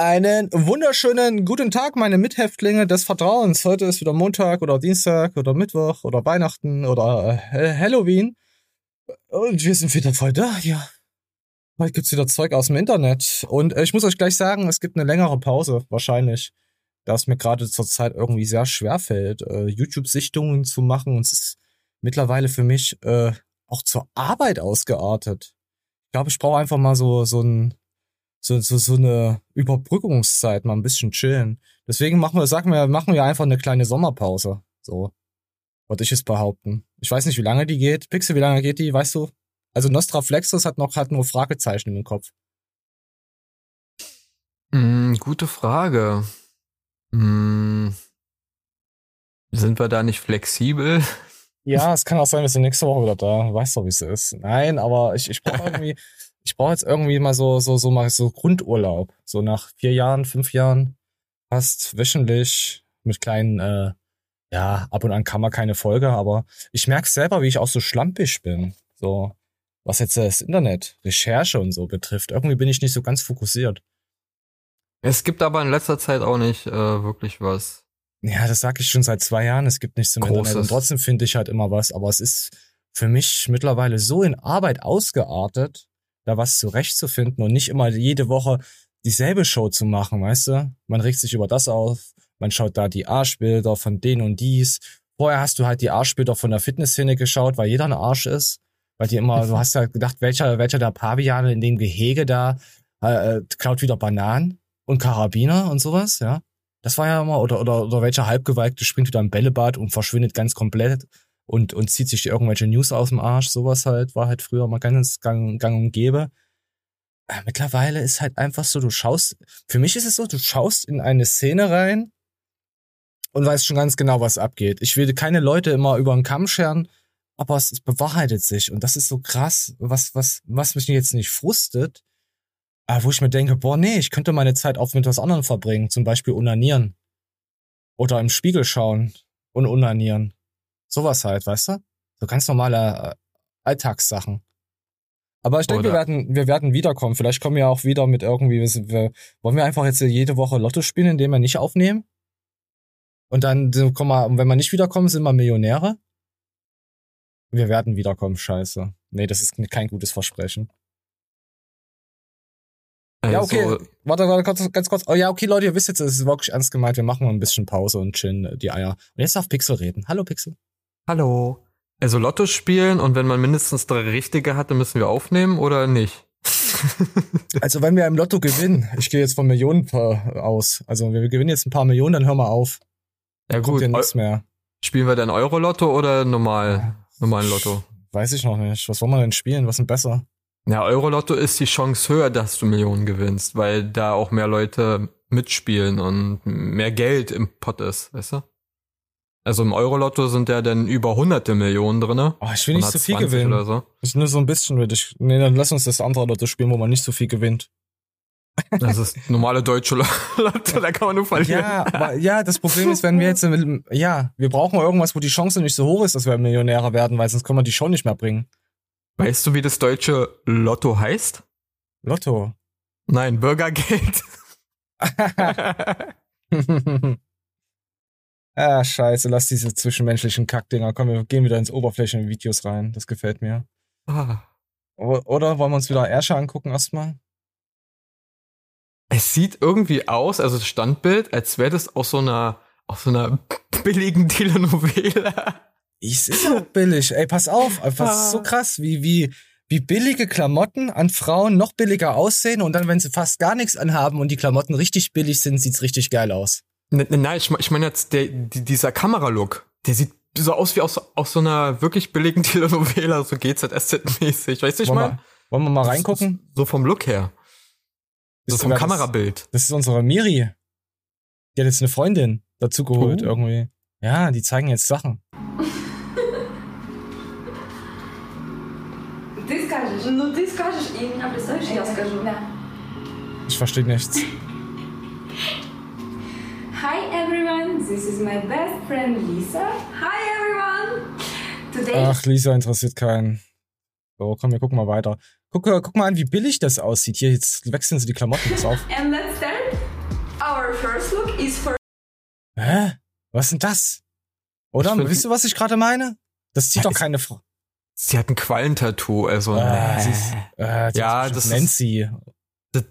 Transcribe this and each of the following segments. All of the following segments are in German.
Einen wunderschönen guten Tag, meine Mithäftlinge des Vertrauens. Heute ist wieder Montag oder Dienstag oder Mittwoch oder Weihnachten oder äh, Halloween. Und wir sind wieder voll da, ja. Heute gibt's wieder Zeug aus dem Internet. Und äh, ich muss euch gleich sagen, es gibt eine längere Pause, wahrscheinlich. Da es mir gerade zur Zeit irgendwie sehr schwer fällt, äh, YouTube-Sichtungen zu machen. Und es ist mittlerweile für mich äh, auch zur Arbeit ausgeartet. Ich glaube, ich brauche einfach mal so, so ein so, so, so eine Überbrückungszeit, mal ein bisschen chillen. Deswegen machen wir, sagen wir, machen wir einfach eine kleine Sommerpause. So. Wollte ich es behaupten. Ich weiß nicht, wie lange die geht. Pixel, wie lange geht die, weißt du? Also Nostra Flexus hat noch, hat nur Fragezeichen im Kopf. Mm, gute Frage. Mm, sind wir da nicht flexibel? Ja, es kann auch sein, wir sind nächste Woche wieder da. Weißt du, wie es ist. Nein, aber ich, ich brauche irgendwie, ich brauche jetzt irgendwie mal so, so, so mal so Grundurlaub. So nach vier Jahren, fünf Jahren, fast wöchentlich mit kleinen, äh, ja, ab und an kann man keine Folge, aber ich merke selber, wie ich auch so schlampig bin. So, was jetzt das Internet, Recherche und so betrifft. Irgendwie bin ich nicht so ganz fokussiert. Es gibt aber in letzter Zeit auch nicht äh, wirklich was. Ja, das sage ich schon seit zwei Jahren. Es gibt nichts im Großes. Internet und trotzdem finde ich halt immer was. Aber es ist für mich mittlerweile so in Arbeit ausgeartet, da was zurechtzufinden und nicht immer jede Woche dieselbe Show zu machen, weißt du? Man regt sich über das auf, man schaut da die Arschbilder von denen und dies. Vorher hast du halt die Arschbilder von der Fitnessszene geschaut, weil jeder ein Arsch ist. Weil die immer, du hast ja gedacht, welcher, welcher der Paviane in dem Gehege da äh, äh, klaut wieder Bananen und Karabiner und sowas, ja. Das war ja immer, oder, oder, oder welcher Halbgeweigte springt wieder im Bällebad und verschwindet ganz komplett und, und zieht sich irgendwelche News aus dem Arsch. Sowas halt war halt früher mal ganz gang, gang und gäbe. Aber mittlerweile ist halt einfach so, du schaust, für mich ist es so, du schaust in eine Szene rein und weißt schon ganz genau, was abgeht. Ich will keine Leute immer über den Kamm scheren, aber es, es bewahrheitet sich und das ist so krass, was, was, was mich jetzt nicht frustet, aber wo ich mir denke, boah, nee, ich könnte meine Zeit auch mit was anderem verbringen, zum Beispiel unanieren. Oder im Spiegel schauen und unanieren. Sowas halt, weißt du? So ganz normale äh, Alltagssachen. Aber ich denke, wir werden, wir werden wiederkommen. Vielleicht kommen wir auch wieder mit irgendwie, wir, wollen wir einfach jetzt jede Woche Lotto spielen, indem wir nicht aufnehmen? Und dann, komm mal, wenn wir nicht wiederkommen, sind wir Millionäre? Wir werden wiederkommen, scheiße. Nee, das ist kein gutes Versprechen. Also, ja, okay. Warte, warte, ganz, ganz kurz. Oh ja, okay, Leute, ihr wisst jetzt, es ist wirklich ernst gemeint. Wir machen mal ein bisschen Pause und chillen die Eier. Und jetzt darf Pixel reden. Hallo, Pixel. Hallo. Also Lotto spielen und wenn man mindestens drei richtige hat, dann müssen wir aufnehmen oder nicht? also wenn wir im Lotto gewinnen, ich gehe jetzt von Millionen aus. Also wenn wir gewinnen jetzt ein paar Millionen, dann hören wir auf. Ja gut. Ja nichts mehr. Spielen wir dann Euro-Lotto oder normal, normalen Lotto? Weiß ich noch nicht. Was wollen wir denn spielen? Was ist denn besser? Ja, Euro-Lotto ist die Chance höher, dass du Millionen gewinnst, weil da auch mehr Leute mitspielen und mehr Geld im Pot ist, weißt du? Also im Euro-Lotto sind ja dann über hunderte Millionen drinne. Oh, ich will nicht so viel gewinnen. So. Ich nur so ein bisschen will ich. Nee, dann lass uns das andere Lotto spielen, wo man nicht so viel gewinnt. Das ist normale deutsche Lotto, da kann man nur verlieren. Ja, aber, ja, das Problem ist, wenn wir jetzt, ja, wir brauchen irgendwas, wo die Chance nicht so hoch ist, dass wir Millionäre werden, weil sonst können wir die Show nicht mehr bringen. Weißt du, wie das deutsche Lotto heißt? Lotto. Nein, Bürgergeld. Ah, scheiße, lass diese zwischenmenschlichen Kackdinger. Komm, wir gehen wieder ins Oberflächenvideos rein. Das gefällt mir. Ah. Oder wollen wir uns wieder Ersche angucken erstmal? Es sieht irgendwie aus, also das Standbild, als wäre das aus so einer, aus so einer billigen Telenovela. Es ist auch billig. Ey, pass auf. Das ist so ah. krass, wie, wie, wie billige Klamotten an Frauen noch billiger aussehen und dann, wenn sie fast gar nichts anhaben und die Klamotten richtig billig sind, sieht's richtig geil aus. Nein, ne, ich, ich meine jetzt der, die, dieser Kameralook, der sieht so aus wie aus, aus so einer wirklich billigen Telenovela, so GZSZ-mäßig. Weißt du, ich meine? Wollen wir mal reingucken? So vom Look her. So vom das, Kamerabild. Das ist unsere Miri. Die hat jetzt eine Freundin dazu geholt oh. irgendwie. Ja, die zeigen jetzt Sachen. Ich verstehe nichts. Hi everyone, this is my best friend Lisa. Hi everyone! Today Ach, Lisa interessiert keinen. So, komm, wir gucken mal weiter. Guck, guck mal an, wie billig das aussieht. Hier, jetzt wechseln sie die Klamotten. Pass auf. And let's start. our first look is for. Hä? Was ist denn das? Oder? Ich find- Wisst ihr, was ich gerade meine? Das zieht Ja, doch ist- keine Frau. Sie hat ein Quallentattoo, also sie ist, äh, Ja, ist das ist- Nancy. das,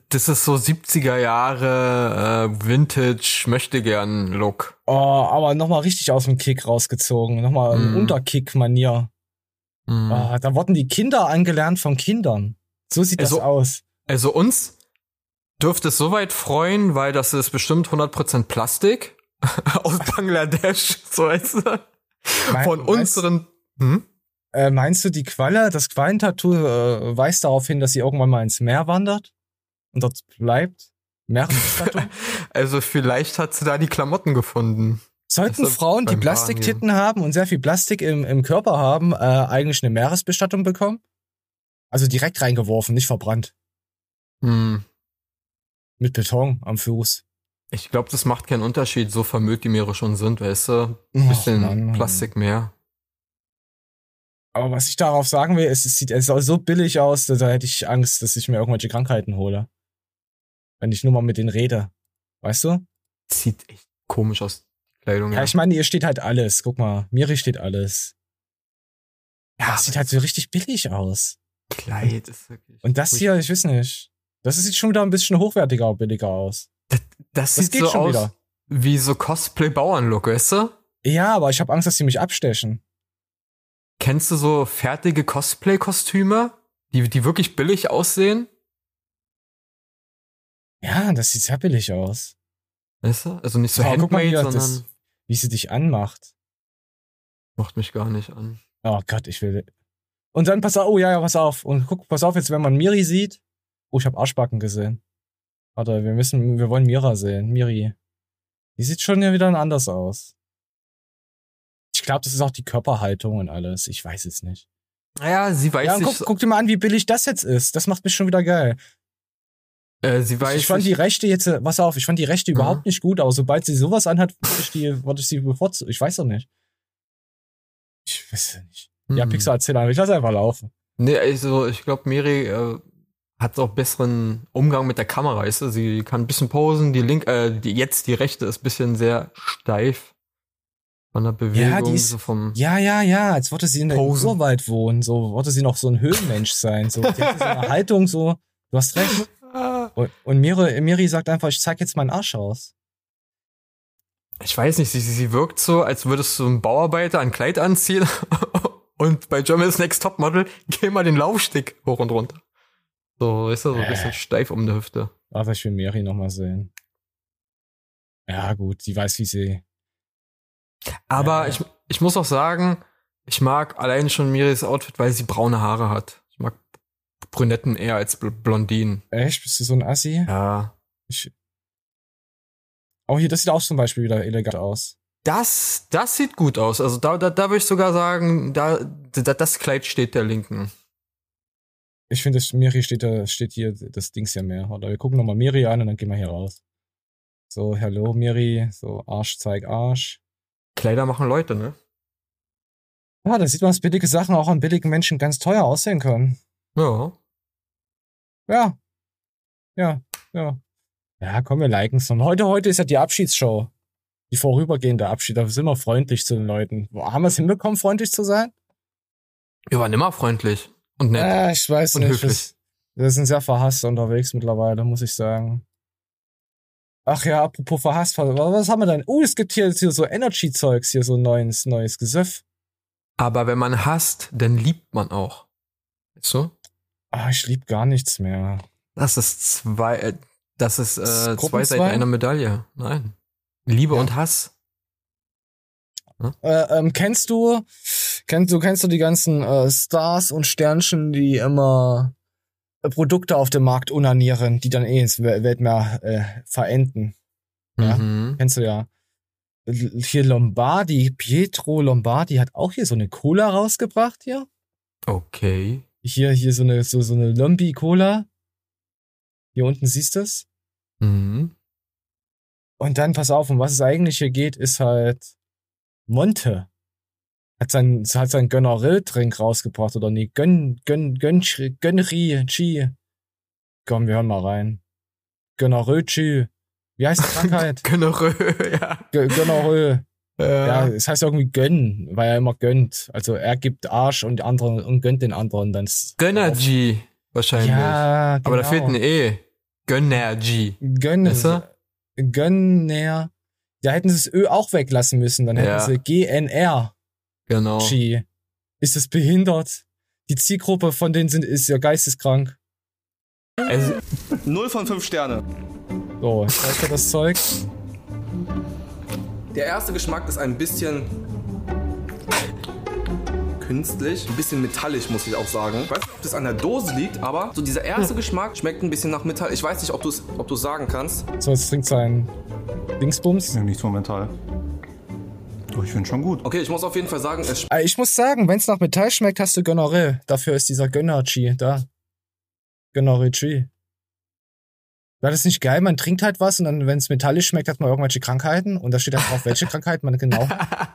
das ist so 70er Jahre äh, Vintage möchte gern Look. Oh, aber nochmal richtig aus dem Kick rausgezogen. Nochmal Mhm. im Unterkick-Manier. Mhm. Ah, da wurden die Kinder angelernt von Kindern. So sieht Also- das aus. Also uns dürfte es soweit freuen, weil das ist bestimmt 100% Plastik aus Bangladesch, so weißt du. Mein- Von unseren hm? Äh, meinst du, die Qualle, das Quallentattoo äh, weist darauf hin, dass sie irgendwann mal ins Meer wandert und dort bleibt? Meeresbestattung? Also vielleicht hat sie da die Klamotten gefunden. Sollten Das ist Frauen, die Plastiktitten haben und sehr viel Plastik im, im Körper haben, äh, eigentlich eine Meeresbestattung bekommen? Also direkt reingeworfen, nicht verbrannt. Hm. Mit Beton am Fuß. Ich glaube, das macht keinen Unterschied, so vermüllt die Meere schon sind, weißt du? Och, Bisschen Mann. Plastik mehr. Aber was ich darauf sagen will, ist, es sieht es so billig aus, da hätte ich Angst, dass ich mir irgendwelche Krankheiten hole. Wenn ich nur mal mit denen rede. Weißt du? Sieht echt komisch aus, die Kleidung. Ja, ich meine, hier steht halt alles. Guck mal, Miri steht alles. Ja, Ja, das sieht halt so richtig billig aus. Kleid ist wirklich. Und das hier, ich weiß nicht. Das sieht schon wieder ein bisschen hochwertiger und billiger aus. das, Das sieht geht so aus wieder. wie so Cosplay-Bauernlook, weißt du? Ja, aber ich habe Angst, dass sie mich abstechen. Kennst du so fertige Cosplay-Kostüme, die, die wirklich billig aussehen? Ja, das sieht sehr billig aus. Weißt du? Also nicht so Aber guck mal, wie, handmade, das, sondern wie sie dich anmacht. macht mich gar nicht an. Oh Gott, ich will. Und dann pass auf, oh ja, ja, pass auf. Und guck, pass auf, jetzt, wenn man Miri sieht. Oh, ich habe Arschbacken gesehen. Warte, wir müssen, wir wollen Mira sehen. Miri. Die sieht schon ja wieder anders aus. Ich glaube, das ist auch die Körperhaltung und alles. Ich weiß es nicht. Naja, sie weiß ja, guck, guck dir mal an, wie billig das jetzt ist. Das macht mich schon wieder geil. Äh, sie weiß ich fand die Rechte jetzt, äh, pass auf, ich fand die Rechte Mhm. überhaupt nicht gut, aber sobald sie sowas anhat, würde ich die, würde ich sie bevorzugen. Ich weiß doch nicht. Ich weiß ja nicht. Ja, Hm. Pixar erzähl einfach. Ich lass einfach laufen. Nee, also ich glaube, Miri äh, hat auch besseren Umgang mit der Kamera, weißt du? Sie kann ein bisschen posen, die link, äh, die, jetzt die rechte ist ein bisschen sehr steif von der Bewegung, ist- so vom Ja, ja, ja, als wollte sie in der. Urwald wohnen, so wollte sie noch so ein Höhlenmensch sein, so, die hatte so eine Haltung, so, du hast recht. Und, und Miri, Miri sagt einfach, ich zeig jetzt meinen Arsch aus. Ich weiß nicht, sie, sie wirkt so, als würdest du ein Bauarbeiter ein Kleid anziehen und bei Germany's Next Topmodel geh mal den Laufstick hoch und runter. So, ist er so ein Äh. bisschen steif um die Hüfte. Aber ich will Miri noch mal sehen. Ja, gut, sie weiß, wie sie. Aber Ja. ich, ich muss auch sagen, ich mag allein schon Miris Outfit, weil sie braune Haare hat. Brünetten eher als Bl Blondinen. Echt? Bist du so ein Assi? Ja. Ich, oh, hier, das sieht auch zum Beispiel wieder elegant aus. Das, das sieht gut aus. Also da, da, da würde ich sogar sagen, da, da, das Kleid steht der Linken. Ich finde, das Miri steht da, steht hier das Dings ja mehr. Oder wir gucken nochmal Miri an und dann gehen wir hier raus. So, hallo Miri, so Arsch, zeig Arsch. Kleider machen Leute, ne? Ja, da sieht man, dass billige Sachen auch an billigen Menschen ganz teuer aussehen können. Ja. Ja. Ja, ja. Ja, komm, wir liken's. Und heute, heute ist ja die Abschiedsshow. Die vorübergehende Abschied. Da sind wir freundlich zu den Leuten. Wo, haben wir es hinbekommen, freundlich zu sein? Wir waren immer freundlich und nett. Ja, ich weiß Und nicht. höflich. Wir, sind sehr verhasst unterwegs mittlerweile, muss ich sagen. Ach ja, apropos verhasst, was, was haben wir denn? Oh, es gibt hier, hier so Energy-Zeugs, hier so ein neues, neues Gesöff. Aber wenn man hasst, dann liebt man auch. Weißt du? Ah, ich lieb gar nichts mehr. Das ist zwei, äh, das ist Das äh, Gruppen zwei Seiten einer Medaille. Nein. Liebe Ja. und Hass. Äh, ähm, kennst du, kennst du, kennst du die ganzen äh, Stars und Sternchen, die immer äh, Produkte auf dem Markt unanieren, die dann eh ins Wel- Weltmeer äh, verenden? Ja. Mhm. Kennst du ja. Hier Lombardi, Pietro Lombardi hat auch hier so eine Cola rausgebracht hier. Okay. Hier, hier so eine, so, so eine Lombi-Cola. Hier unten siehst du es. Mhm. Und dann, pass auf, um was es eigentlich hier geht, ist halt Monte. Hat sein, hat sein Gönneril-Drink rausgebracht, oder nee, Gönn, Gönn, Gönn, Gönri, Chi. Komm, wir hören mal rein. Gönneril, Chi. Wie heißt die Krankheit? Gonorrhoe, ja. Ja, es heißt irgendwie gönnen, weil er immer gönnt. Also er gibt Arsch und die anderen und gönnt den anderen dann. Gönnergy wahrscheinlich. Ja, genau. Aber da fehlt ein E. Gönnergy. Gönner. Weißt du? Gönner. Da hätten sie das Ö auch weglassen müssen. Dann hätten Ja. sie GNR. Genau. G. Ist das behindert? Die Zielgruppe von denen sind, ist ja geisteskrank. Also, 0 von 5 Sterne. So, weißt du das Zeug? Der erste Geschmack ist ein bisschen künstlich, ein bisschen metallisch, muss ich auch sagen. Ich weiß nicht, ob das an der Dose liegt, aber so dieser erste Geschmack schmeckt ein bisschen nach Metall. Ich weiß nicht, ob du es ob du's sagen kannst. So, jetzt trinkt sein Dingsbums. Ja, nichts momentan. Doch, ich finde schon gut. Okay, ich muss auf jeden Fall sagen, es Äh, Ich muss sagen, wenn es nach Metall schmeckt, hast du Gonorrhoe. Dafür ist dieser Gönner-G da. Gonorrhoe-G. War das nicht geil? Man trinkt halt was und dann, wenn es metallisch schmeckt, hat man irgendwelche Krankheiten und da steht halt drauf, welche Krankheiten man genau.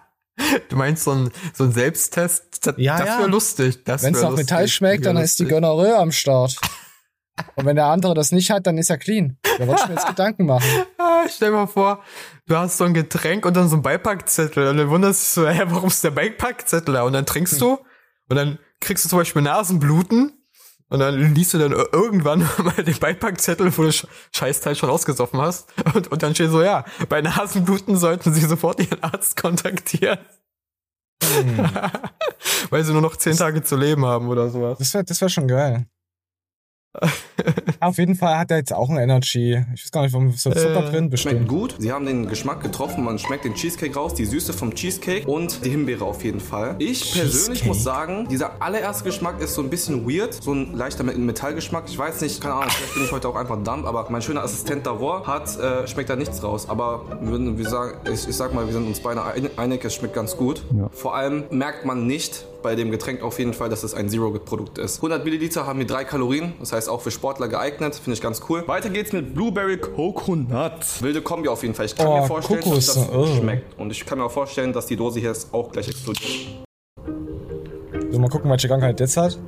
du meinst so ein, so ein Selbsttest? Das, Ja, das ja. wäre lustig. Das Wenn es nach lustig. Metall schmeckt, dann Wär ist die lustig. Gonorrhoe am Start. Und wenn der andere das nicht hat, dann ist er clean. Da wollte ich mir jetzt Gedanken machen. Ah, stell dir mal vor, du hast so ein Getränk und dann so ein Beipackzettel und dann wunderst du hä, warum ist der Beipackzettel da? Und dann trinkst du und dann kriegst du zum Beispiel Nasenbluten und dann liest du dann ir- irgendwann mal den Beipackzettel, wo du Sch- Scheißteil schon rausgesoffen hast und, und dann steht so, ja, bei Nasenbluten sollten sie sofort ihren Arzt kontaktieren. Weil sie nur noch zehn Tage zu leben haben oder sowas. Das wäre das wär schon geil. Auf jeden Fall hat er jetzt auch ein Energy. Ich weiß gar nicht, warum ist da Zucker Äh, drin schmeckt bestimmt. gut. Sie haben den Geschmack getroffen, man schmeckt den Cheesecake raus, die Süße vom Cheesecake und die Himbeere auf jeden Fall. Ich persönlich Cheesecake. muss sagen, dieser allererste Geschmack ist so ein bisschen weird, so ein leichter Met- Metallgeschmack. Ich weiß nicht, keine Ahnung, vielleicht bin ich heute auch einfach dumb, aber mein schöner Assistent Davor hat, äh, schmeckt da nichts raus. Aber wir, wir sagen, ich, ich sag mal, wir sind uns beide ein- einig, es schmeckt ganz gut. Ja. Vor allem merkt man nicht bei dem Getränk auf jeden Fall, dass es ein Zero-Produkt ist. 100 Milliliter haben hier drei Kalorien, das heißt auch für Sportler geeignet, finde ich ganz cool. Weiter geht's mit Blueberry Coconut. Wilde Kombi auf jeden Fall. Ich kann Oh, mir vorstellen, Kokos, dass das oh. schmeckt. Und ich kann mir auch vorstellen, dass die Dose hier jetzt auch gleich explodiert. So, mal gucken, welche Krankheit jetzt hat.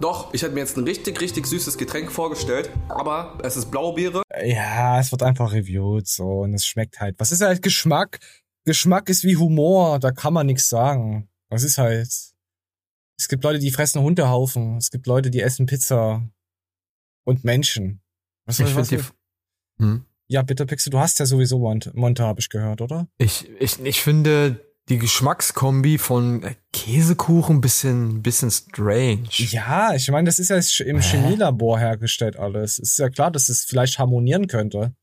Doch, ich hätte mir jetzt ein richtig, richtig süßes Getränk vorgestellt, aber es ist Blaubeere. Ja, es wird einfach reviewed so und es schmeckt halt. Was ist halt Geschmack? Geschmack ist wie Humor, da kann man nichts sagen. Was ist halt? Es gibt Leute, die fressen Hundehaufen. Es gibt Leute, die essen Pizza. Und Menschen. Was, Ich was, finde die, hm? ja, bitte, Pixel, du hast ja sowieso Monte, Monte habe ich gehört, oder? Ich, ich, ich finde die Geschmackskombi von Käsekuchen bisschen, bisschen strange. Ja, ich meine, das ist ja im Chemielabor hergestellt alles. Ist ja klar, dass es vielleicht harmonieren könnte.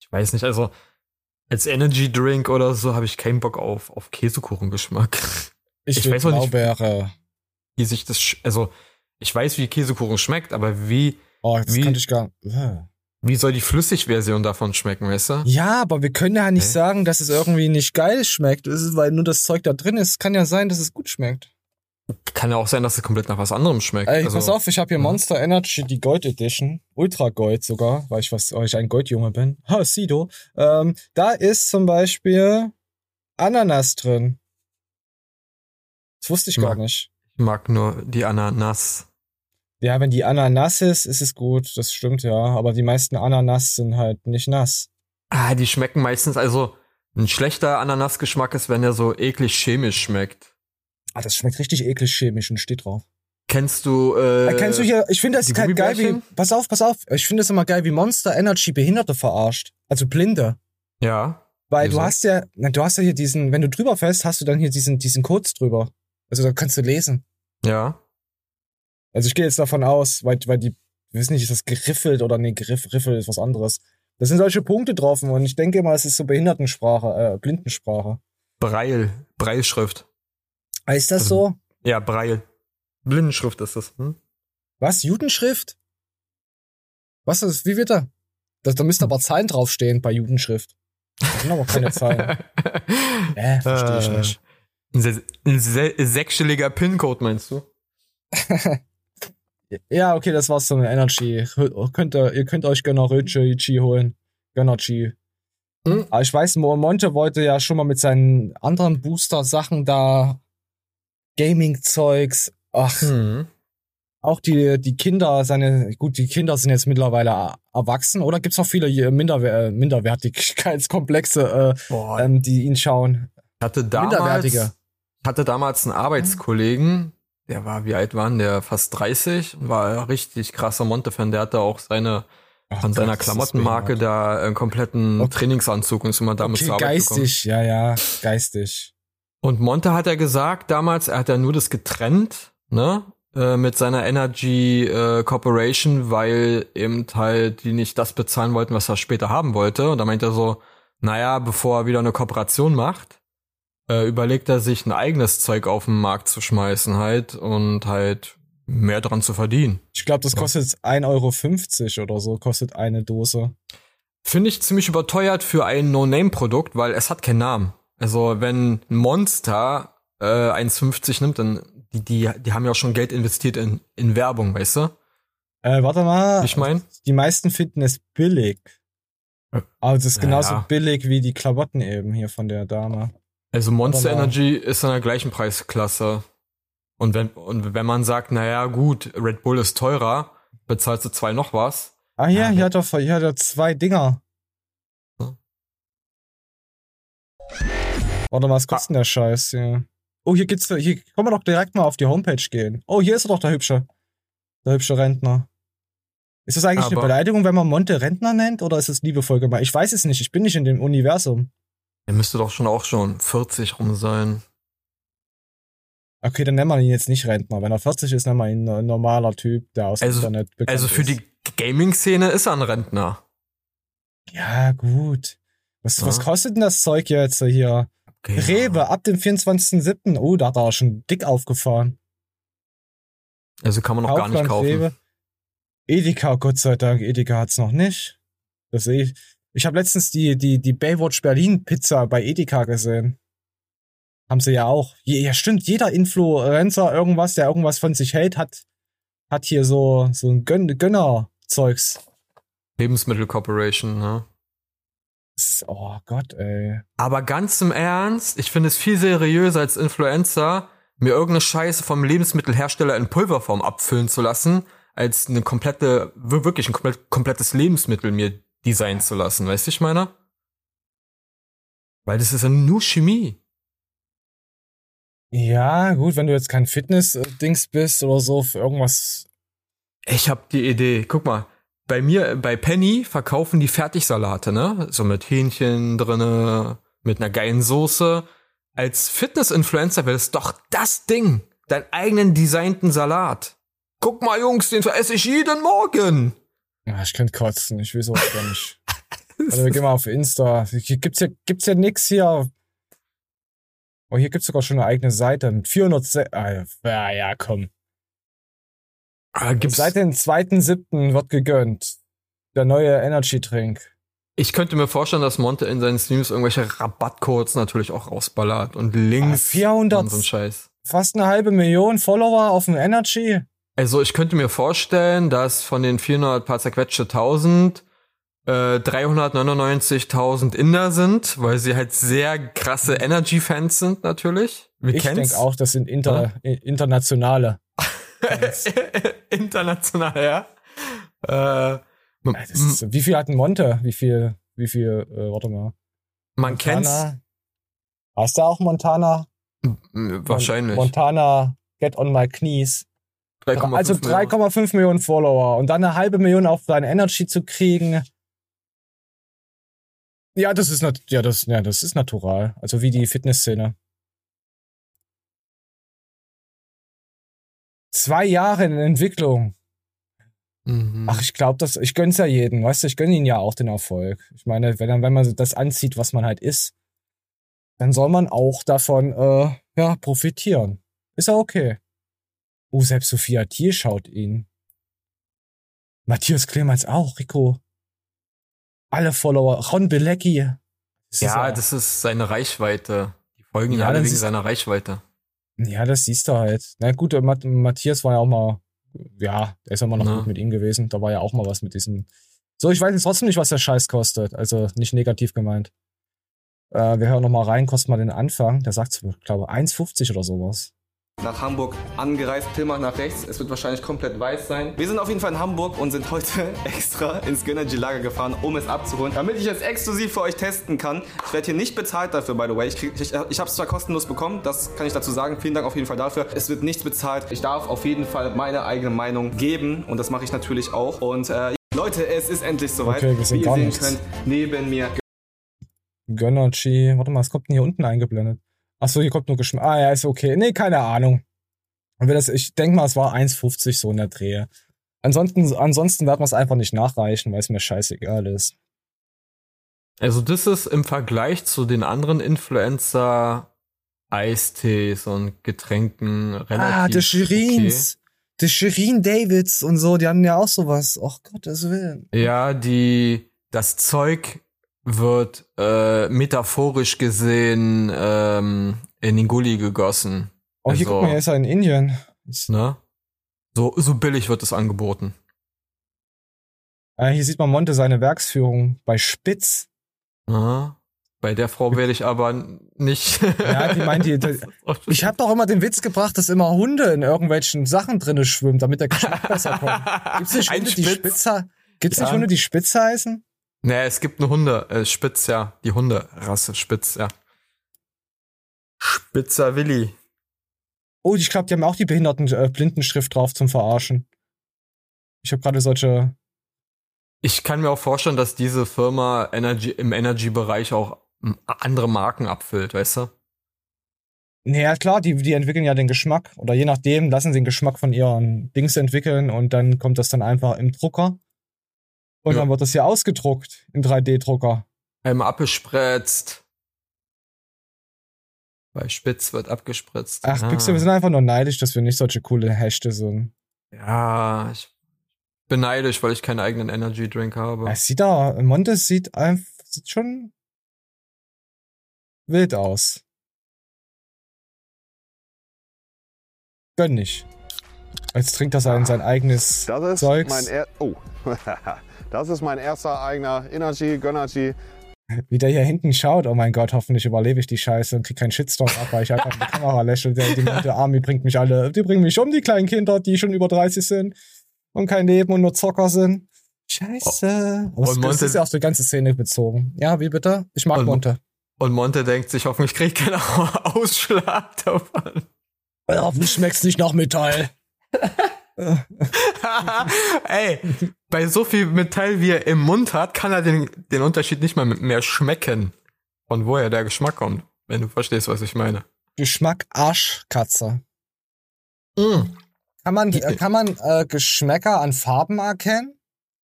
Ich weiß nicht, also als Energy Drink oder so habe ich keinen Bock auf, auf Käsekuchengeschmack. Ich, Ich weiß auch nicht- Blaubeere. Wie sich das, also ich weiß, wie Käsekuchen schmeckt, aber wie, Oh, das Wie- kann ich gar. Äh. wie soll die Flüssigversion davon schmecken, weißt du? Ja, aber wir können ja nicht Hä? sagen, dass es irgendwie nicht geil schmeckt. Weil nur das Zeug da drin ist. Kann ja sein, dass es gut schmeckt. Kann ja auch sein, dass es komplett nach was anderem schmeckt. Ey, also, pass auf, ich habe hier ja. Monster Energy, die Gold Edition. Ultra Gold sogar, weil ich was, weil ich ein Goldjunge bin. Ha, Sido. Ähm, da ist zum Beispiel Ananas drin. Das wusste ich gar Ja. nicht. Ich mag nur die Ananas. Ja, wenn die Ananas ist, ist es gut. Das stimmt ja. Aber die meisten Ananas sind halt nicht nass. Ah, die schmecken meistens, also ein schlechter Ananasgeschmack ist, wenn er so eklig chemisch schmeckt. Ah, das schmeckt richtig eklig chemisch und steht drauf. Kennst du, äh, Äh, Kennst du hier, ich finde das halt geil wie, pass auf, pass auf, ich finde es immer geil, wie Monster Energy Behinderte verarscht. Also Blinde. Ja. Weil du Wieso? hast ja, na, du hast ja hier diesen, wenn du drüber fällst, hast du dann hier diesen, diesen Codes drüber. Also da kannst du lesen. Ja. Also ich gehe jetzt davon aus, weil, weil die, ich weiß nicht, ist das geriffelt oder nee, geriff, Riffel ist was anderes. Da sind solche Punkte drauf und ich denke immer, es ist so Behindertensprache, äh, Blindensprache. Breil. Breilschrift. Ist das Also- so? Ja, Breil. Blindenschrift ist das. Hm? Was? Judenschrift? Was ist, wie wird da? Da, da müssten aber Zahlen draufstehen bei Judenschrift. Da sind aber keine Zahlen. Äh, verstehe ich nicht. Ein, se ein se sechsstelliger PIN-Code meinst du? Ja, okay, das war's zum Energy. Könnt ihr, ihr könnt euch Gönnerchi holen. Gönnerchi. Hm? Aber ich weiß, Mo- Monte wollte ja schon mal mit seinen anderen Booster-Sachen da Gaming-Zeugs. Ach, Hm. auch die, die Kinder, seine, gut, die Kinder sind jetzt mittlerweile erwachsen, oder gibt's noch viele Minderwer Minderwertigkeitskomplexe, äh, ähm, die ihn schauen? Hatte damals, hatte damals einen Arbeitskollegen, der war, wie alt war der? Fast 30, war richtig krasser Monte-Fan, der hatte auch seine, Ach, von seiner Klamottenmarke da einen kompletten okay. Trainingsanzug und ist immer damit okay, zur Arbeit geistig, gekommen. ja, ja, geistig. Und Monte hat er gesagt damals, er hat ja nur das getrennt, ne? Äh, mit seiner Energy äh, Corporation, weil eben halt die nicht das bezahlen wollten, was er später haben wollte. Und da meint er so, naja, bevor er wieder eine Kooperation macht, äh, überlegt er sich ein eigenes Zeug auf den Markt zu schmeißen halt und halt mehr dran zu verdienen. Ich glaube, das kostet 1,50 Euro oder so, kostet eine Dose. Finde ich ziemlich überteuert für ein No-Name-Produkt, weil es hat keinen Namen. Also wenn ein Monster äh, 1,50 nimmt, dann die, die, die haben ja auch schon Geld investiert in, in Werbung, weißt du? Äh, warte mal. Ich meine? Die meisten finden es billig. Aber es ist genauso ja. billig wie die Klamotten eben hier von der Dame. Also Monster Energy ist in der gleichen Preisklasse. Und wenn, und wenn man sagt, naja, gut, Red Bull ist teurer, bezahlst du zwei noch was. Ah ja, ja hier hat er, hier hat er zwei Dinger. Warte mal, was kostet ah. der Scheiß hier? Oh, hier geht's, hier können wir doch direkt mal auf die Homepage gehen. Oh, hier ist er doch der hübsche, der hübsche Rentner. Ist das eigentlich Aber eine Beleidigung, wenn man Monte Rentner nennt, oder ist es liebevoll gemeint? Ich weiß es nicht, ich bin nicht in dem Universum. Er müsste doch schon auch schon 40 rum sein. Okay, dann nennen wir ihn jetzt nicht Rentner. Wenn er 40 ist, nennen wir ihn ein normaler Typ, der aus also, dem Internet bekannt Also für ist. die Gaming-Szene ist er ein Rentner. Ja, gut. Was, ja. was kostet denn das Zeug jetzt hier? Okay, Rewe ja. ab dem 24.07. Oh, da hat er schon dick aufgefahren. Also kann man noch Kaufland, gar nicht kaufen. Rewe. Edeka, Gott sei Dank, Edeka hat's noch nicht. Das sehe ich. Ich habe letztens die, die, die Baywatch Berlin Pizza bei Edeka gesehen. Haben sie ja auch. Ja, stimmt, jeder Influencer, irgendwas, der irgendwas von sich hält, hat, hat hier so, so ein Gön Gönner-Zeugs. Lebensmittel Corporation, ne? Oh Gott, ey. Aber ganz im Ernst, ich finde es viel seriöser als Influencer, mir irgendeine Scheiße vom Lebensmittelhersteller in Pulverform abfüllen zu lassen, als eine komplette, wirklich ein komplettes Lebensmittel mir designen zu lassen, weißt du, ich meine? Weil das ist ja nur Chemie. Ja, gut, wenn du jetzt kein Fitness-Dings bist oder so, für irgendwas. Ich hab die Idee. Guck mal, bei mir, bei Penny verkaufen die Fertigsalate, ne? So mit Hähnchen drinne, mit einer geilen Soße. Als Fitness-Influencer wäre es doch das Ding. Deinen eigenen designten Salat. Guck mal, Jungs, den esse ich jeden Morgen. Ja, ich könnte kotzen, ich will sowas gar nicht. Also wir gehen mal auf Insta. Hier gibt's ja, gibt's ja nix hier. Oh, hier gibt's sogar schon eine eigene Seite mit 400, ah, ja, ja, komm. Ah, gibt's Seit dem 2.7. wird gegönnt. Der neue Energy Drink. Ich könnte mir vorstellen, dass Monte in seinen Streams irgendwelche Rabattcodes natürlich auch rausballert und Links ah, 400, und so ein Scheiß. Fast eine halbe Million Follower auf dem Energy. Also ich könnte mir vorstellen, dass von den 400 paar zerquetschte 1000 äh, 399.000 Inder sind, weil sie halt sehr krasse Energy-Fans sind natürlich. Wir ich denke auch, das sind inter, ja? internationale. internationale, ja. Äh, ist, wie viel hat ein Monte? Wie viel, wie viel, äh, warte mal. Man Montana. kennt's. Hast du auch Montana? Wahrscheinlich. Montana, get on my knees. 3, also 3,5 Millionen Follower und dann eine halbe Million auf dein Energy zu kriegen. Ja, das ist ja das ja das ist natural, also wie die Fitnessszene. Zwei Jahre in Entwicklung. Mhm. Ach, ich glaube, das ich gönn's ja jedem, weißt du, ich gönn ihnen ja auch den Erfolg. Ich meine, wenn wenn man das anzieht, was man halt ist, dann soll man auch davon äh, ja profitieren. Ist ja okay. Oh, selbst Sophia Thiel schaut ihn. Matthias Clemens auch, Rico. Alle Follower. Ron Belecki. Das ja, ist, das ist seine Reichweite. Die folgen ja, alle wegen seiner Reichweite. Ja, das siehst du halt. Na gut, Matthias war ja auch mal, ja, der ist ja immer noch gut mit ihm gewesen. Da war ja auch mal was mit diesem. So, ich weiß jetzt trotzdem nicht, was der Scheiß kostet. Also nicht negativ gemeint. Äh, wir hören noch mal rein, kostet mal den Anfang. Der sagt, ich glaube, 1,50 oder sowas. Nach Hamburg angereist. Pilmach nach rechts. Es wird wahrscheinlich komplett weiß sein. Wir sind auf jeden Fall in Hamburg und sind heute extra ins Gönnergy Lager gefahren, um es abzuholen, damit ich es exklusiv für euch testen kann. Ich werde hier nicht bezahlt dafür, by the way. Ich, krieg, ich, ich habe es zwar kostenlos bekommen, das kann ich dazu sagen. Vielen Dank auf jeden Fall dafür. Es wird nichts bezahlt. Ich darf auf jeden Fall meine eigene Meinung geben und das mache ich natürlich auch. Und äh, Leute, es ist endlich soweit. Okay, wir sehen Wie ihr gar sehen nichts. könnt, neben mir Gönnergy. Warte mal, es kommt denn hier unten eingeblendet? Ach so, hier kommt nur Geschmack. Ah ja, ist okay. Nee, keine Ahnung. Aber das, ich denke mal, es war 1,50 so in der Dreh. Ansonsten, ansonsten werden wir es einfach nicht nachreichen, weil es mir scheißegal ist. Also das ist im Vergleich zu den anderen Influencer Eistees und Getränken relativ ah, der Shirins. Der Shirin Davids und so, die haben ja auch sowas. Ach Gottes Willen. Okay. Ja, die das Zeug wird äh, metaphorisch gesehen ähm, in den Gully gegossen. Oh, hier Also- guck mal, er ist ja in Indien. Ne? So, so billig wird es angeboten. ah, hier sieht man Monte seine Werksführung bei Spitz. Ne? Bei der Frau werde ich aber nicht. Ja, die meint, die, die, ich habe doch immer den Witz gebracht, dass immer Hunde in irgendwelchen Sachen drinne schwimmen, damit der Geschmack besser kommt. Gibt's nicht Hunde, die Spitz. Spitzer? Gibt's nicht Ja. Hunde, die Spitz heißen? Nee, es gibt eine Hunde, äh, Spitz, ja. Die Hunderasse, Spitz, ja. Spitzer Willi. Oh, ich glaube, die haben auch die behinderten äh, Blindenschrift drauf zum Verarschen. Ich habe gerade solche. Ich kann mir auch vorstellen, dass diese Firma Energy, im Energy-Bereich auch m, andere Marken abfüllt, weißt du? Naja, klar, die, die entwickeln ja den Geschmack. Oder je nachdem, lassen sie den Geschmack von ihren Dings entwickeln und dann kommt das dann einfach im Drucker. Und Ja. dann wird das hier ausgedruckt im 3D-Drucker. Einmal abgespritzt. Bei Spitz wird abgespritzt. Ach, Ah. Pixel, wir sind einfach nur neidisch, dass wir nicht solche coole Hechte sind. Ja, ich bin neidisch, weil ich keinen eigenen Energy Drink habe. Es sieht da, Montes sieht einfach, sieht schon wild aus. Gönn nicht. Jetzt trinkt er sein, sein eigenes Das ist Zeugs. mein er oh. Das ist mein erster eigener Energy, Gönnergy. Wie der hier hinten schaut, oh mein Gott, hoffentlich überlebe ich die Scheiße und krieg keinen Shitstorm ab, weil ich einfach in die Kamera lächle. Der, die Monte Army bringt mich alle, die bringen mich um, die kleinen Kinder, die schon über 30 sind und kein Leben und nur Zocker sind. Scheiße. Es, Und das ist ja auf die ganze Szene bezogen. Ja, wie bitte? Ich mag Und- Monte. Und Monte denkt sich, hoffentlich kriegt keiner Ausschlag davon. Ja, hoffentlich schmeckt's nicht nach Metall. Ey, bei so viel Metall, wie er im Mund hat, kann er den, den Unterschied nicht mal mehr schmecken. Von woher der Geschmack kommt. Wenn du verstehst, was ich meine. Geschmack Arschkatze. Mm. Kann man, kann man äh, Geschmäcker an Farben erkennen?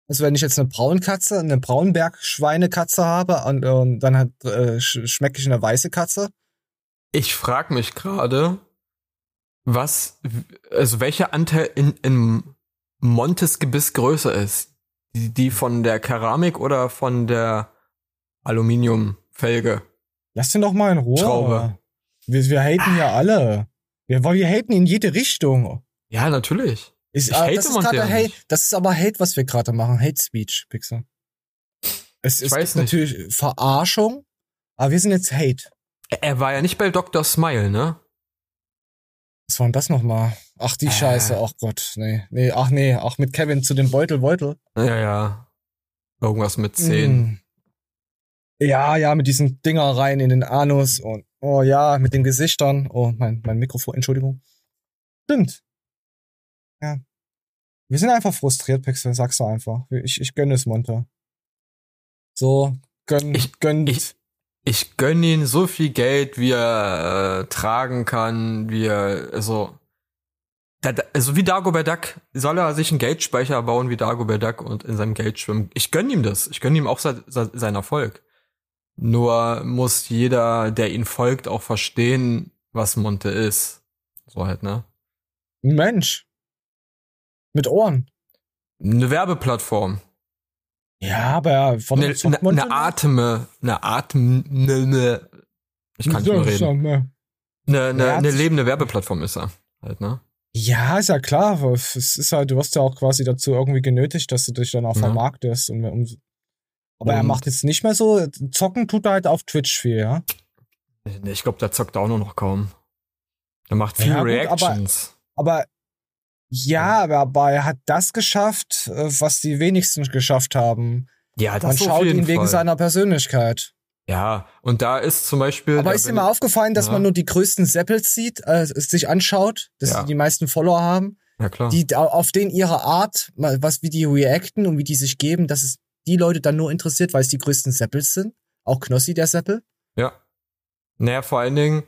Also wenn ich jetzt eine Braunkatze, eine Braunberg-Schweinekatze habe und, und dann hat, äh, sch schmecke ich eine weiße Katze. Ich frag mich gerade, was, also welcher Anteil in, in Montes Gebiss größer ist. Die, die von der Keramik oder von der Aluminiumfelge? Lass den doch mal in Ruhe. Schraube. Wir, wir haten ja alle. Wir, wir haten in jede Richtung. Ja, natürlich. Ist, Ich ah, hate das ist ja Hate. Das ist aber Hate, was wir gerade machen. Hate Speech, Pixel. Es Ich ist natürlich Verarschung, aber wir sind jetzt Hate. Er- Er war ja nicht bei Dr. Smile, ne? Was war denn das nochmal? Ach, die Äh. Scheiße. Ach Gott, nee. Nee, ach nee, auch mit Kevin zu dem Beutel, Beutel. Ja, ja. Irgendwas mit 10. Mm. Ja, ja, mit diesen Dinger rein in den Anus und oh ja, mit den Gesichtern. Oh, mein, mein Mikrofon, Entschuldigung. Stimmt. Ja. Wir sind einfach frustriert, Pixel, sagst du einfach. Ich, ich gönne es, Monte. So, gönn, Ich- gönnt. ich- Ich gönn ihm so viel Geld, wie er äh, tragen kann, wie er, also, da, also wie Dagobert Duck, soll er sich einen Geldspeicher bauen wie Dagobert Duck und in seinem Geld schwimmen. Ich gönn ihm das. Ich gönn ihm auch se se seinen Erfolg. Nur muss jeder, der ihn folgt, auch verstehen, was Monte ist. So halt, ne? Ein Mensch. Mit Ohren. Eine Werbeplattform. Ja, aber ja, von Eine, eine, eine Atme, eine Atme, ne, ich kann nicht mehr reden. Eine, eine, Ja, das- lebende Werbeplattform ist er. Halt, ne? Ja, ist ja klar. aber Es ist halt, du wirst ja auch quasi dazu irgendwie genötigt, dass du dich dann auch Ja. vermarktest. Und, um, aber er Und- macht jetzt nicht mehr so, zocken tut er halt auf Twitch viel, ja. Ich glaube, der zockt auch nur noch kaum. Er macht viel Ja, gut, Reactions. Aber ja, aber, er hat das geschafft, äh, was die wenigsten geschafft haben. ja, Man das auf schaut ihn wegen Fall. seiner Persönlichkeit. Ja, und da ist zum Beispiel. Aber ist dir mal aufgefallen, dass Ja. man nur die größten Seppels sieht, äh, sich anschaut, dass Ja. die die meisten Follower haben, Ja, klar. die au- auf denen ihre Art, was wie die reacten und wie die sich geben, dass es die Leute dann nur interessiert, weil es die größten Seppels sind. Auch Knossi der Seppel. Ja. Naja, vor allen Dingen,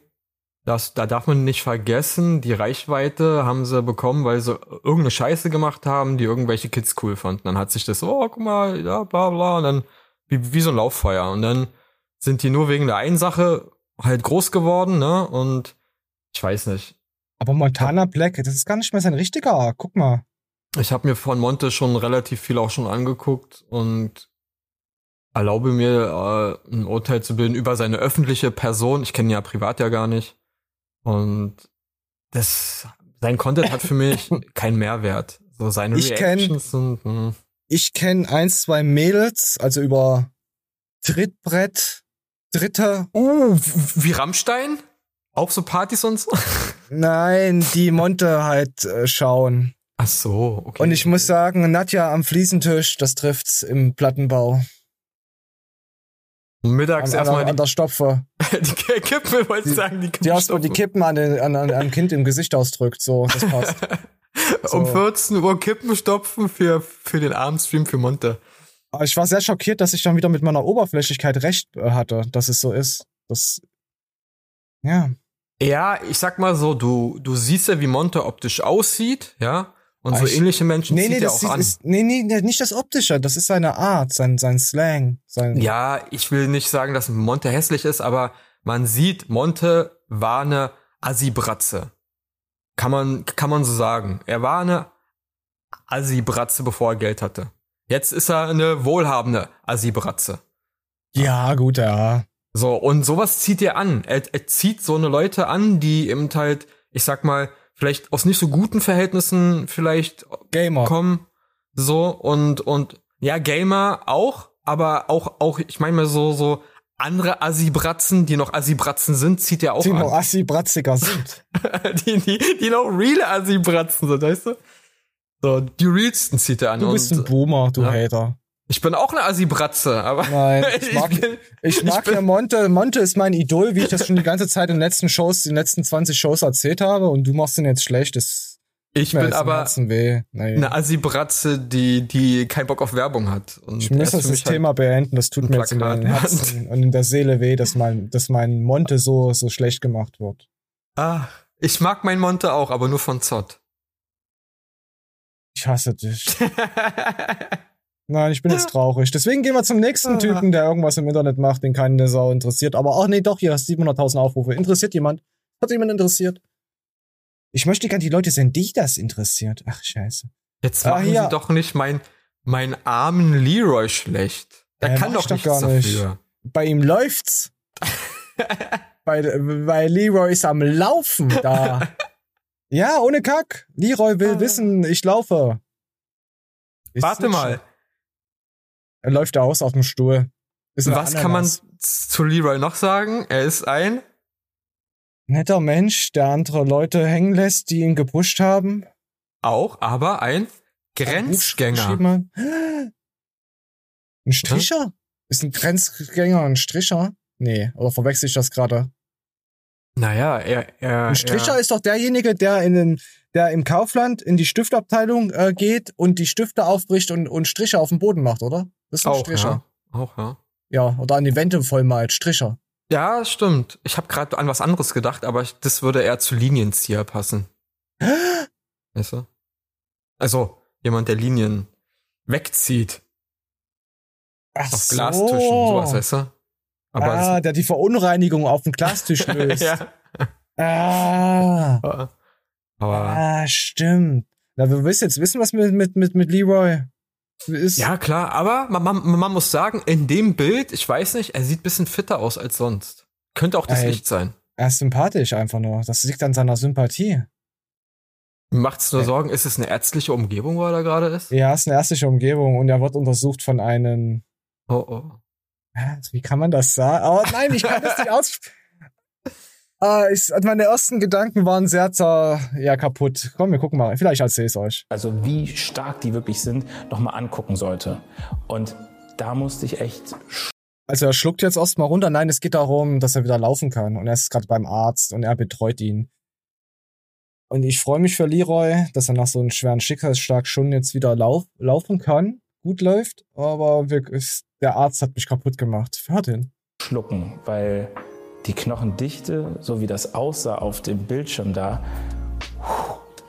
das, da darf man nicht vergessen, die Reichweite haben sie bekommen, weil sie irgendeine Scheiße gemacht haben, die irgendwelche Kids cool fanden. Dann hat sich das, oh, guck mal, ja, bla bla, und dann wie, wie so ein Lauffeuer. Und dann sind die nur wegen der einen Sache halt groß geworden, ne? Und ich weiß nicht. Aber Montana Black, das ist gar nicht mehr sein richtiger. Guck mal. Ich habe mir von Monte schon relativ viel auch schon angeguckt und erlaube mir äh, ein Urteil zu bilden über seine öffentliche Person. Ich kenne ihn ja privat ja gar nicht. Und das sein Content hat für mich keinen Mehrwert. So seine Ich kenn- Reactions sind hm. Ich kenne eins, zwei Mädels, also über Trittbrett, Dritte. Uh, wie Rammstein? Auf so Partys und so? Nein, die Monte halt äh, schauen. Ach so, okay. Und ich muss sagen, Nadja am Fliesentisch, das trifft's im Plattenbau. Mittags An, an, erstmal an die, der Stopfe. die Kippen, wollte ich sagen, die, Die, aus, die Kippen an, den, an, an, am Kind im Gesicht ausdrückt, so, das passt. Um so. 14 Uhr Kippen stopfen für, für den Abendstream für Monte. Ich war sehr schockiert, dass ich dann wieder mit meiner Oberflächlichkeit recht äh, hatte, dass es so ist. Das, ja. Ja, ich sag mal so, du, du siehst ja, wie Monte optisch aussieht, ja. Und so Ich- ähnliche Menschen Nee, zieht nee, er auch ist, an. ist, nee, nee, nee, nicht das Optische, das ist seine Art, sein, sein Slang. Sein, ja, ich will nicht sagen, dass Monte hässlich ist, aber man sieht, Monte war eine Assi-Bratze. Kann man, kann man so sagen. Er war eine Assi-Bratze, bevor er Geld hatte. Jetzt ist er eine wohlhabende Assi-Bratze. ja, gut, ja. So, und sowas zieht er an. Er, er zieht so eine Leute an, die eben halt, ich sag mal, vielleicht aus nicht so guten Verhältnissen vielleicht Gamer. kommen. So, und, und, ja, Gamer auch, aber auch, auch, ich meine mal so, so andere Assi-Bratzen, die noch Assi-Bratzen sind, zieht er auch Die noch an. assi-bratziger sind. die, die, die noch real Assi-Bratzen sind, weißt du? So, die realsten zieht er an. Du bist und ein Boomer, du ja. Hater. Ich bin auch eine Assi-Bratze, aber Nein, ich mag, bin- ich mag bin- ja Monte. Monte ist mein Idol, wie ich das schon die ganze Zeit in den letzten Shows, in den letzten 20 Shows erzählt habe. Und du machst ihn jetzt schlecht. Das ich bin aber. Nee. eine Assi-Bratze, die, die keinen Bock auf Werbung hat. Und Ich muss das, das mich halt- Thema beenden. Das tut mir jetzt in den der Herzen und in der Seele weh, dass mein, dass mein Monte so, so schlecht gemacht wird. Ah, ich mag mein Monte auch, aber nur von Zott. Ich hasse dich. Nein, ich bin jetzt traurig. Deswegen gehen wir zum nächsten Typen, der irgendwas im Internet macht, den keine Sau interessiert. Aber ach nee, doch, hier hast 700.000 Aufrufe. Interessiert jemand? Hat jemand interessiert? Ich möchte gerne die Leute sehen, die das interessiert. Ach, scheiße. Jetzt Ah, machen hier. sie doch nicht mein, meinen armen Leroy schlecht. Der Äh, kann doch ich doch nichts gar nicht. dafür. Bei ihm läuft's. bei, bei Leroy ist am Laufen da. ja, ohne Kack. Leroy will wissen, ich laufe. Ist Ah. Warte mal. Er läuft da aus auf dem Stuhl. Was kann man Ananas. zu Leroy noch sagen? Er ist ein netter Mensch, der andere Leute hängen lässt, die ihn gepusht haben. auch, aber ein Grenzgänger. Ein Stricher? Ist ein Grenzgänger ein Stricher? Nee, oder verwechsel ich das gerade? Naja, er, er, Ein Stricher er ist doch derjenige, der in den, der im Kaufland in die Stiftabteilung äh, geht und die Stifte aufbricht und, und Striche auf dem Boden macht, oder? Das ist ein auch, Stricher. ja. Auch, ja. Ja. oder an die Wände vollmalt. Stricher. Ja, stimmt. Ich habe gerade an was anderes gedacht, aber ich, das würde eher zu Linienzieher passen. Weißt du? Also, jemand, der Linien wegzieht Ach auf Glastischen, sowas, weißt du? Aber ah, der die Verunreinigung auf dem Glastisch löst. ja. Ah, Aber ah, stimmt. Na, wir willst jetzt wissen, was mit, mit, mit, mit Leroy ist. ja, klar, aber man, man, man muss sagen, in dem Bild, ich weiß nicht, er sieht bisschen fitter aus als sonst. Könnte auch das Ey. Licht sein. Er ist sympathisch einfach nur. Das liegt an seiner Sympathie. Macht's nur Ey. Sorgen, ist es eine ärztliche Umgebung, wo er da gerade ist? Ja, ist eine ärztliche Umgebung und er wird untersucht von einem. Oh, oh. Wie kann man das sagen? Oh nein, ich kann das nicht aus. Ah, ich, meine ersten Gedanken waren sehr zer, ja, kaputt. Komm, wir gucken mal. Vielleicht erzähle ich es euch. Also wie stark die wirklich sind, nochmal angucken sollte. Und da musste ich echt. Also er schluckt jetzt erstmal runter. Nein, es geht darum, dass er wieder laufen kann. Und er ist gerade beim Arzt und er betreut ihn. Und ich freue mich für Leroy, dass er nach so einem schweren Schicksalsschlag schon jetzt wieder lauf, laufen kann. Gut läuft. Aber wirklich, der Arzt hat mich kaputt gemacht. Hört ihn. Schlucken, weil die Knochendichte, so wie das aussah auf dem Bildschirm da,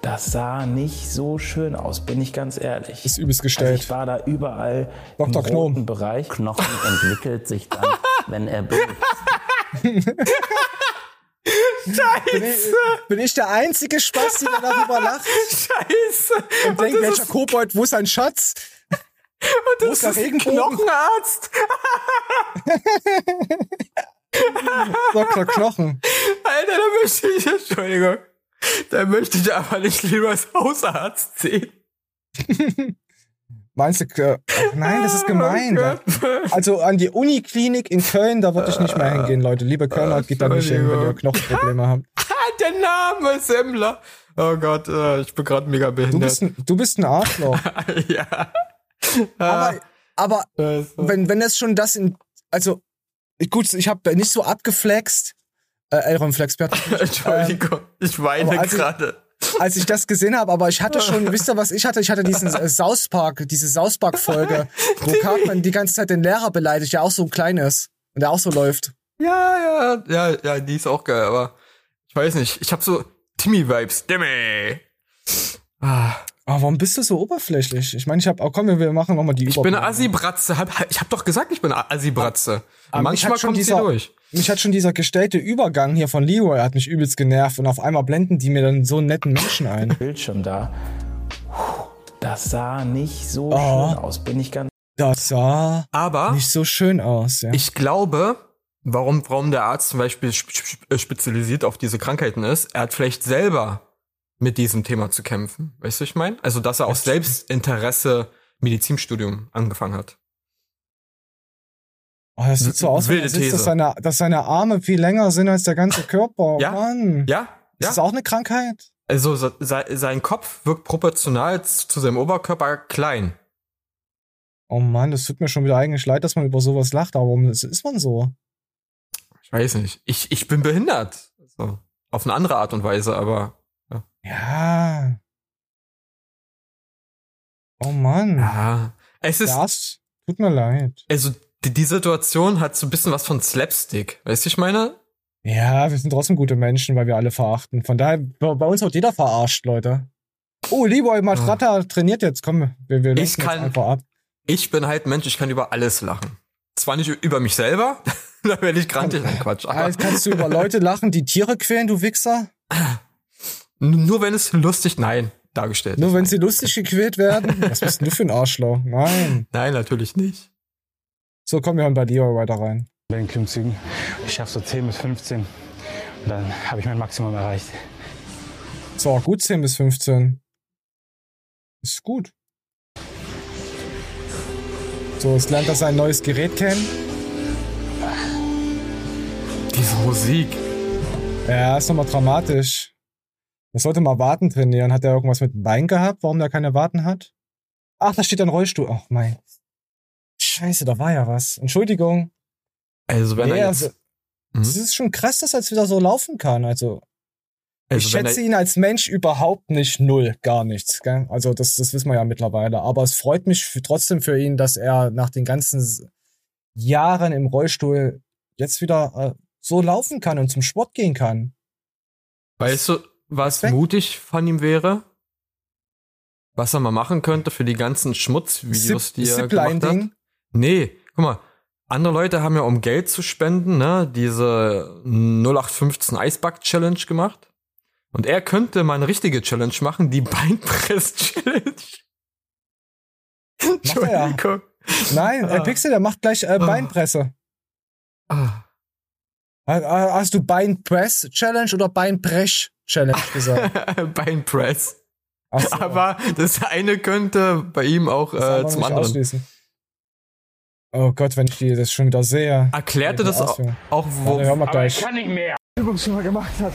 das sah nicht so schön aus, bin ich ganz ehrlich. Ist übelst gestellt. Also ich war da überall Dr. im roten Bereich. Knochen entwickelt sich dann, wenn er bildet. Scheiße! Bin ich, bin ich der einzige Spasti, der darüber lacht? Scheiße! Und, denkt, welcher Kobold, wo ist sein Schatz? Und das Wo ist der ist ein Regenbogen? Knochenarzt! Dr. Knochen. Alter, da möchte ich, Entschuldigung, da möchte ich aber nicht Leroys Hausarzt sehen. Meinst du, ach nein, das ist gemein. Oh Da- also an die Uniklinik in Köln, da würde ich nicht mehr hingehen, Leute. Liebe Kölner, geht da nicht hin, wenn ihr Knochenprobleme habt. Ah, der Name Semmler. Oh Gott, äh, ich bin gerade mega Du behindert. bist ein, du bist ein Arschloch. ja. Aber, aber wenn, wenn das schon das in, also, gut, ich habe nicht so abgeflext, äh, Elron Flexbert, Entschuldigung, ich weine gerade. als ich das gesehen habe, aber ich hatte schon, wisst ihr, was ich hatte? Ich hatte diesen äh, South Park, diese South Park Folge, wo Cartman die ganze Zeit den Lehrer beleidigt, der auch so klein ist und der auch so läuft. Ja, ja, ja, ja, die ist auch geil, aber ich weiß nicht, ich habe so Timmy-Vibes. Timmy! Ah, Aber warum bist du so oberflächlich? Ich meine, ich habe, oh komm, wir machen nochmal die ich bin eine. Assi-Bratze. Ich hab doch gesagt, ich bin eine Assi-Bratze. Mich Manchmal kommt sie dieser- durch. Mich hat schon dieser gestellte Übergang hier von Leroy hat mich übelst genervt und auf einmal blenden die mir dann so einen netten Menschen ein. Bildschirm da, das sah nicht so Oh. schön aus, bin ich ganz Das sah Aber nicht so schön aus, ja. ich glaube, warum, warum der Arzt zum Beispiel sp- sp- spezialisiert auf diese Krankheiten ist, er hat vielleicht selber mit diesem Thema zu kämpfen. Weißt du, was ich meine? Also, dass er aus Selbstinteresse Medizinstudium angefangen hat. oh, das sieht so aus, wilde These. dass seine, dass seine Arme viel länger sind als der ganze Körper. Ja? Mann. Ja? Ist Ja? das auch eine Krankheit? Also se- se- sein Kopf wirkt proportional zu seinem Oberkörper klein. Oh Mann, das tut mir schon wieder eigentlich leid, dass man über sowas lacht, aber warum ist ist man so? Ich weiß nicht. Ich, ich bin behindert. So. Auf eine andere Art und Weise, aber Ja. Oh Mann. ja. Es ist, Das tut mir leid. also die, die Situation hat so ein bisschen was von Slapstick. Weißt du, ich meine? Ja, wir sind trotzdem gute Menschen, weil wir alle verachten. Von daher, bei uns wird jeder verarscht, Leute. Oh, Leroy Matratta trainiert jetzt. Komm, wir, wir Ich kann- einfach ab. Ich bin halt Mensch, ich kann über alles lachen. Zwar nicht über mich selber, da werde ich grantig, nein, Quatsch. Ah, Aber jetzt kannst du über Leute lachen, die Tiere quälen, du Wichser? nur wenn es lustig, nein, dargestellt Nur ist. wenn sie lustig gequält werden? Was bist denn du für ein Arschloch? Nein. Nein, natürlich nicht. So, komm, wir hören bei Leroy weiter rein. bei den Klimmzügen. Ich schaffe so 10 bis 15 und dann habe ich mein Maximum erreicht. So, gut 10 bis 15. Ist gut. So, jetzt lernt er sein neues Gerät kennen. Diese Musik. Ja, ist nochmal dramatisch. Er sollte mal Warten trainieren. Hat er irgendwas mit dem Bein gehabt, warum der keine Warten hat? Ach, da steht ein Rollstuhl. Ach mein. Scheiße, da war ja was. Entschuldigung. Also wenn Nee, er also, jetzt, Es ist schon krass, dass er jetzt wieder so laufen kann. Also, also ich schätze ihn als Mensch überhaupt nicht null, gar nichts. Gell? Also das, das wissen wir ja mittlerweile. Aber es freut mich für, trotzdem für ihn, dass er nach den ganzen Jahren im Rollstuhl jetzt wieder äh, so laufen kann und zum Sport gehen kann. weißt du, was Respekt. mutig von ihm wäre? Was er mal machen könnte für die ganzen Schmutzvideos, die er gemacht hat? Nee, guck mal. Andere Leute haben ja, um Geld zu spenden, ne, diese 0815 Eisback Challenge gemacht. Und er könnte mal eine richtige Challenge machen, die Beinpress Challenge. Er. Entschuldigung. Nein, Ah. äh, Pixel, der macht gleich äh, Beinpresse. Ah. Äh, äh, Hast du Beinpress Challenge oder Beinbrech Challenge gesagt? Beinpress. So, Aber das eine könnte bei ihm auch äh, zum nicht anderen. ausschließen. Oh Gott, wenn ich die das schon wieder sehe. Erklärte das auch, auch wo, hör mal gleich. kann nicht mehr. Übung schon mal gemacht hat,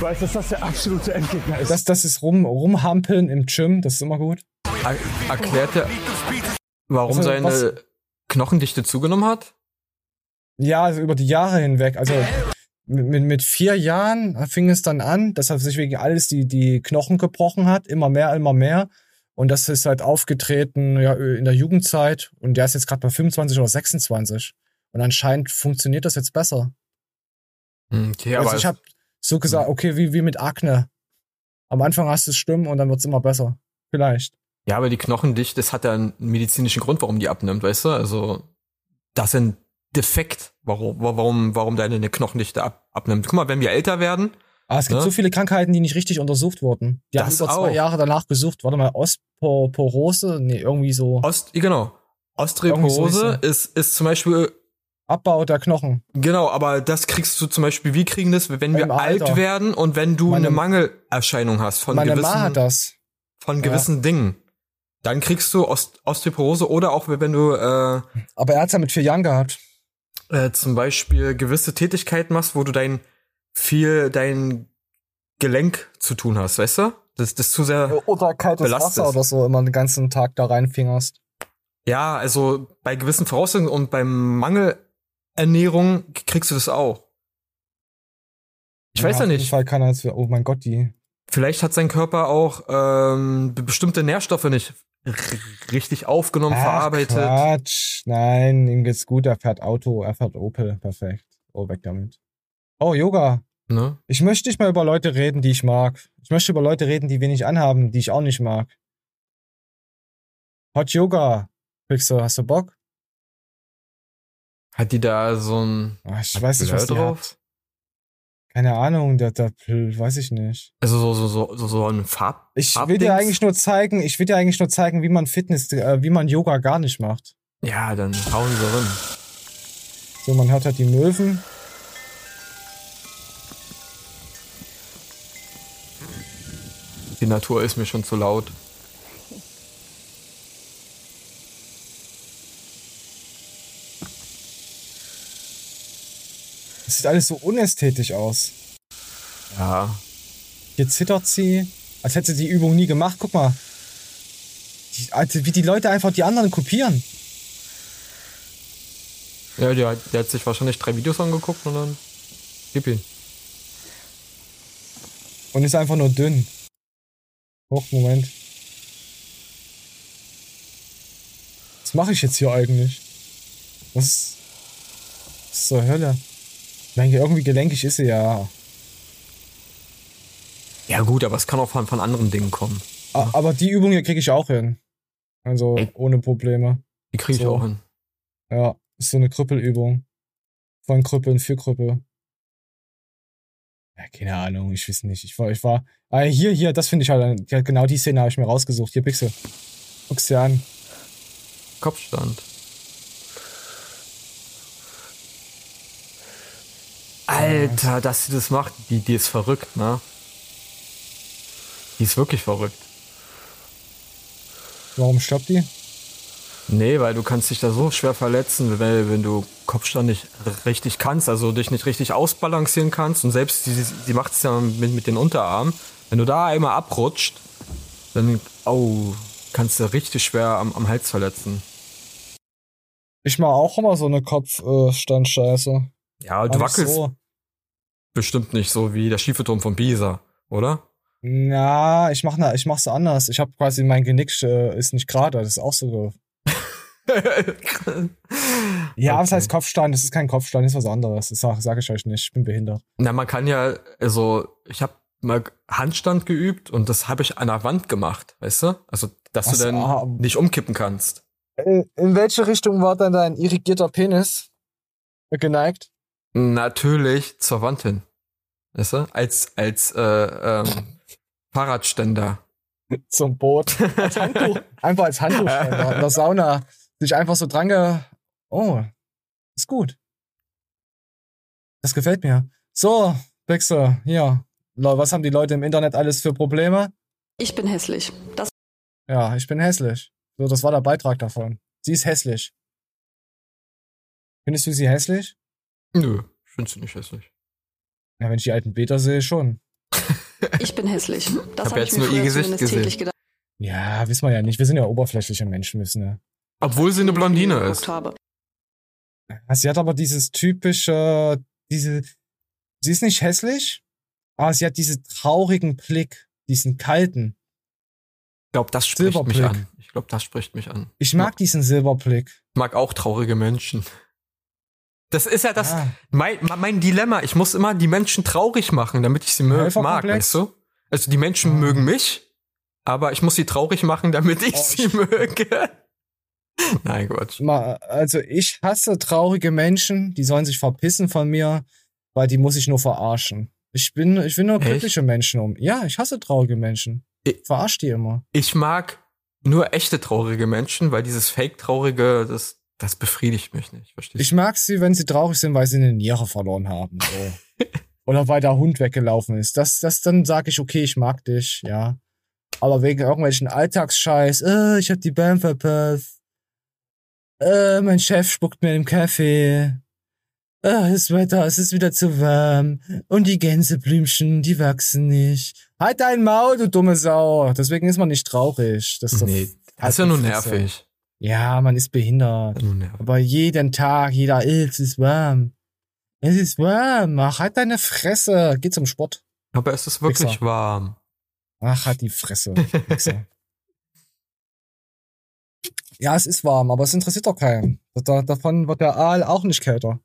weiß, dass das der absolute Endgegner ist. Das, das ist rum, rumhampeln im Gym, das ist immer gut. Er erklärt er, warum Also, seine was- Knochendichte zugenommen hat? Ja, also über die Jahre hinweg. Also mit, mit, mit vier Jahren fing es dann an, dass er sich wegen alles die, die Knochen gebrochen hat, immer mehr, immer mehr. Und das ist halt aufgetreten ja, in der Jugendzeit und der ist jetzt gerade bei 25 oder 26. Und anscheinend funktioniert das jetzt besser. Hm, Okay, also ich habe so gesagt, okay, wie, wie mit Akne. Am Anfang hast du es schlimm und dann wird's immer besser. Vielleicht. Ja, aber die Knochendichte, das hat ja einen medizinischen Grund, warum die abnimmt, weißt du? Also, das ein Defekt, warum, warum, warum deine eine Knochendichte ab, abnimmt. Guck mal, wenn wir älter werden, Aber es gibt Ne? so viele Krankheiten, die nicht richtig untersucht wurden. Die haben Das über zwei auch. Jahre danach gesucht. Warte mal, Osteoporose? Nee, irgendwie so. Ost, genau, Osteoporose ist, ist zum Beispiel, Abbau der Knochen. genau, aber das kriegst du zum Beispiel, wir kriegen das, wenn wir alt werden und wenn du Meine- eine Mangelerscheinung hast von Meine gewissen, Ma hat das. von gewissen Dingen. Dann kriegst du Ost Osteoporose oder auch wenn du äh, Aber er hat's ja mit vier Jahren gehabt. Äh, zum Beispiel gewisse Tätigkeiten machst, wo du dein viel dein Gelenk zu tun hast, weißt du? Das, das zu sehr. Oder kaltes belastet. Wasser oder so immer den ganzen Tag da reinfingerst. Ja, also bei gewissen Voraussetzungen und beim Mangelernährung kriegst du das auch. Ich weiß ja auf jeden nicht. Fall kann er jetzt, oh mein Gott, die. Vielleicht hat sein Körper auch ähm, be- bestimmte Nährstoffe nicht richtig aufgenommen, Ach, verarbeitet. Quatsch. Nein, ihm geht's gut. Er fährt Auto, er fährt Opel. Perfekt. Oh, weg damit. Oh, Yoga. Ne? Ich möchte nicht mal über Leute reden, die ich mag. Ich möchte über Leute reden, die wenig anhaben, die ich auch nicht mag. Hot Yoga. Pixel, hast du Bock? Hat die da so ein Ah, ich weiß nicht, was die drauf? hat. Keine Ahnung, der, der, weiß ich nicht. Also so, so, so, so, so ein Farb. Ich will dir eigentlich nur zeigen, ich will dir eigentlich nur zeigen, wie man Fitness, äh, wie man Yoga gar nicht macht. Ja, dann hauen sie rein. So, man hört halt die Möwen. Die Natur ist mir schon zu laut. Das sieht alles so unästhetisch aus. Ja. Hier zittert sie, als hätte sie die Übung nie gemacht. Guck mal. Die, Alter, wie die Leute einfach die anderen kopieren. Ja, der, hat- der hat sich wahrscheinlich drei Videos angeguckt und dann gib ihn. Und ist einfach nur dünn. Hoch, Moment. Was mache ich jetzt hier eigentlich? Was ist, was ist zur Hölle? Ich meine, irgendwie gelenkig ist sie ja. Ja gut, aber es kann auch von, von anderen Dingen kommen. A- Aber die Übung hier kriege ich auch hin. Also Ey. ohne Probleme. Die kriege ich So. auch hin. Ja, ist so eine Krüppelübung. Von Krüppeln für Krüppel. Ja, keine Ahnung, ich weiß nicht. Ich war, ich war. Ah, hier, hier, das finde ich halt. Genau die Szene habe ich mir rausgesucht. Hier, Pixel. Guck's dir an. Kopfstand. Alter, dass sie das macht, die, die ist verrückt, ne? Die ist wirklich verrückt. Warum stoppt die? Nee, weil du kannst dich da so schwer verletzen, wenn, wenn du Kopfstand nicht richtig kannst, also dich nicht richtig ausbalancieren kannst und selbst die, die macht es ja mit, mit den Unterarmen. Wenn du da einmal abrutscht, dann oh, kannst du richtig schwer am, am Hals verletzen. Ich mach auch immer so eine Kopfstandscheiße. Ja, du wackelst bestimmt nicht so wie der schiefe Turm von Pisa, oder? Na, ich mach, na, ich mach's anders. Ich habe quasi mein Genick äh, ist nicht gerade. Das ist auch so. Ja, was Okay. heißt Kopfstand? Das ist kein Kopfstand, das ist was anderes. Das sag, sag ich euch nicht. Ich bin behindert. Na, man kann ja, also ich habe mal Handstand geübt und das habe ich an der Wand gemacht, weißt du? Also, dass Ach du dann ah. nicht umkippen kannst. In, in welche Richtung war dann dein irrigierter Penis geneigt? Natürlich zur Wand hin. Weißt du? Als, als äh, ähm, Fahrradständer. Zum Boot. Als Handtuch. einfach als Handtuchständer. In der Sauna. Sich einfach so dran ge... Oh, ist gut. Das gefällt mir. So, Pixel, hier. Was haben die Leute im Internet alles für Probleme? Ich bin hässlich. Das Ja, ich bin hässlich. So, das war der Beitrag davon. Sie ist hässlich. Findest du sie hässlich? Nö, ich finde sie nicht hässlich. Ja, wenn ich die alten Beta sehe, schon. Ich bin hässlich. Das Hab habe jetzt ich mir nur ihr Gesicht zumindest gesehen. täglich gedacht. Ja, wissen wir ja nicht. Wir sind ja oberflächliche Menschen, wissen ja. Obwohl sie eine Blondine geguckt ist. Habe. Sie hat aber dieses typische, diese, sie ist nicht hässlich, aber sie hat diesen traurigen Blick, diesen kalten. Ich glaube, das spricht mich Silberblick. an. Ich glaube, das spricht mich an. Ich mag diesen Silberblick. Ich mag auch traurige Menschen. Das ist ja das, Ah. mein, mein Dilemma. Ich muss immer die Menschen traurig machen, damit ich sie mag, weißt du? Also die Menschen mögen mich, aber ich muss sie traurig machen, damit ich Oh, sie möge. Nein. Ma- Also ich hasse traurige Menschen, die sollen sich verpissen von mir, weil die muss ich nur verarschen. Ich bin, ich will nur Echt? glückliche Menschen um. Ja, ich hasse traurige Menschen. Ich- Verarsch die immer. Ich mag nur echte traurige Menschen, weil dieses Fake-Traurige, das, das befriedigt mich nicht. Verstehst Ich mag sie, wenn sie traurig sind, weil sie eine Niere verloren haben. So. Oder weil der Hund weggelaufen ist. Das, das dann sage ich, okay, ich mag dich, ja. Aber wegen irgendwelchen Alltagsscheiß, äh, ich hab die Bahn verpasst. Äh, mein Chef spuckt mir im Kaffee. Äh, das Wetter, es ist wieder zu warm. Und die Gänseblümchen, die wachsen nicht. Halt dein Maul, du dumme Sau. Deswegen ist man nicht traurig. Das ist du? Nee, das halt ist ja nur die Fresse. nervig. Ja, man ist behindert. Nur nervig. Aber jeden Tag, jeder, "Ey, es ist warm. Es ist warm. Ach, halt deine Fresse. Geh zum Sport. Aber es ist wirklich Wichser. warm. Ach, halt die Fresse. Ja, es ist warm, aber es interessiert doch keinen. Da, davon wird der Aal auch nicht kälter.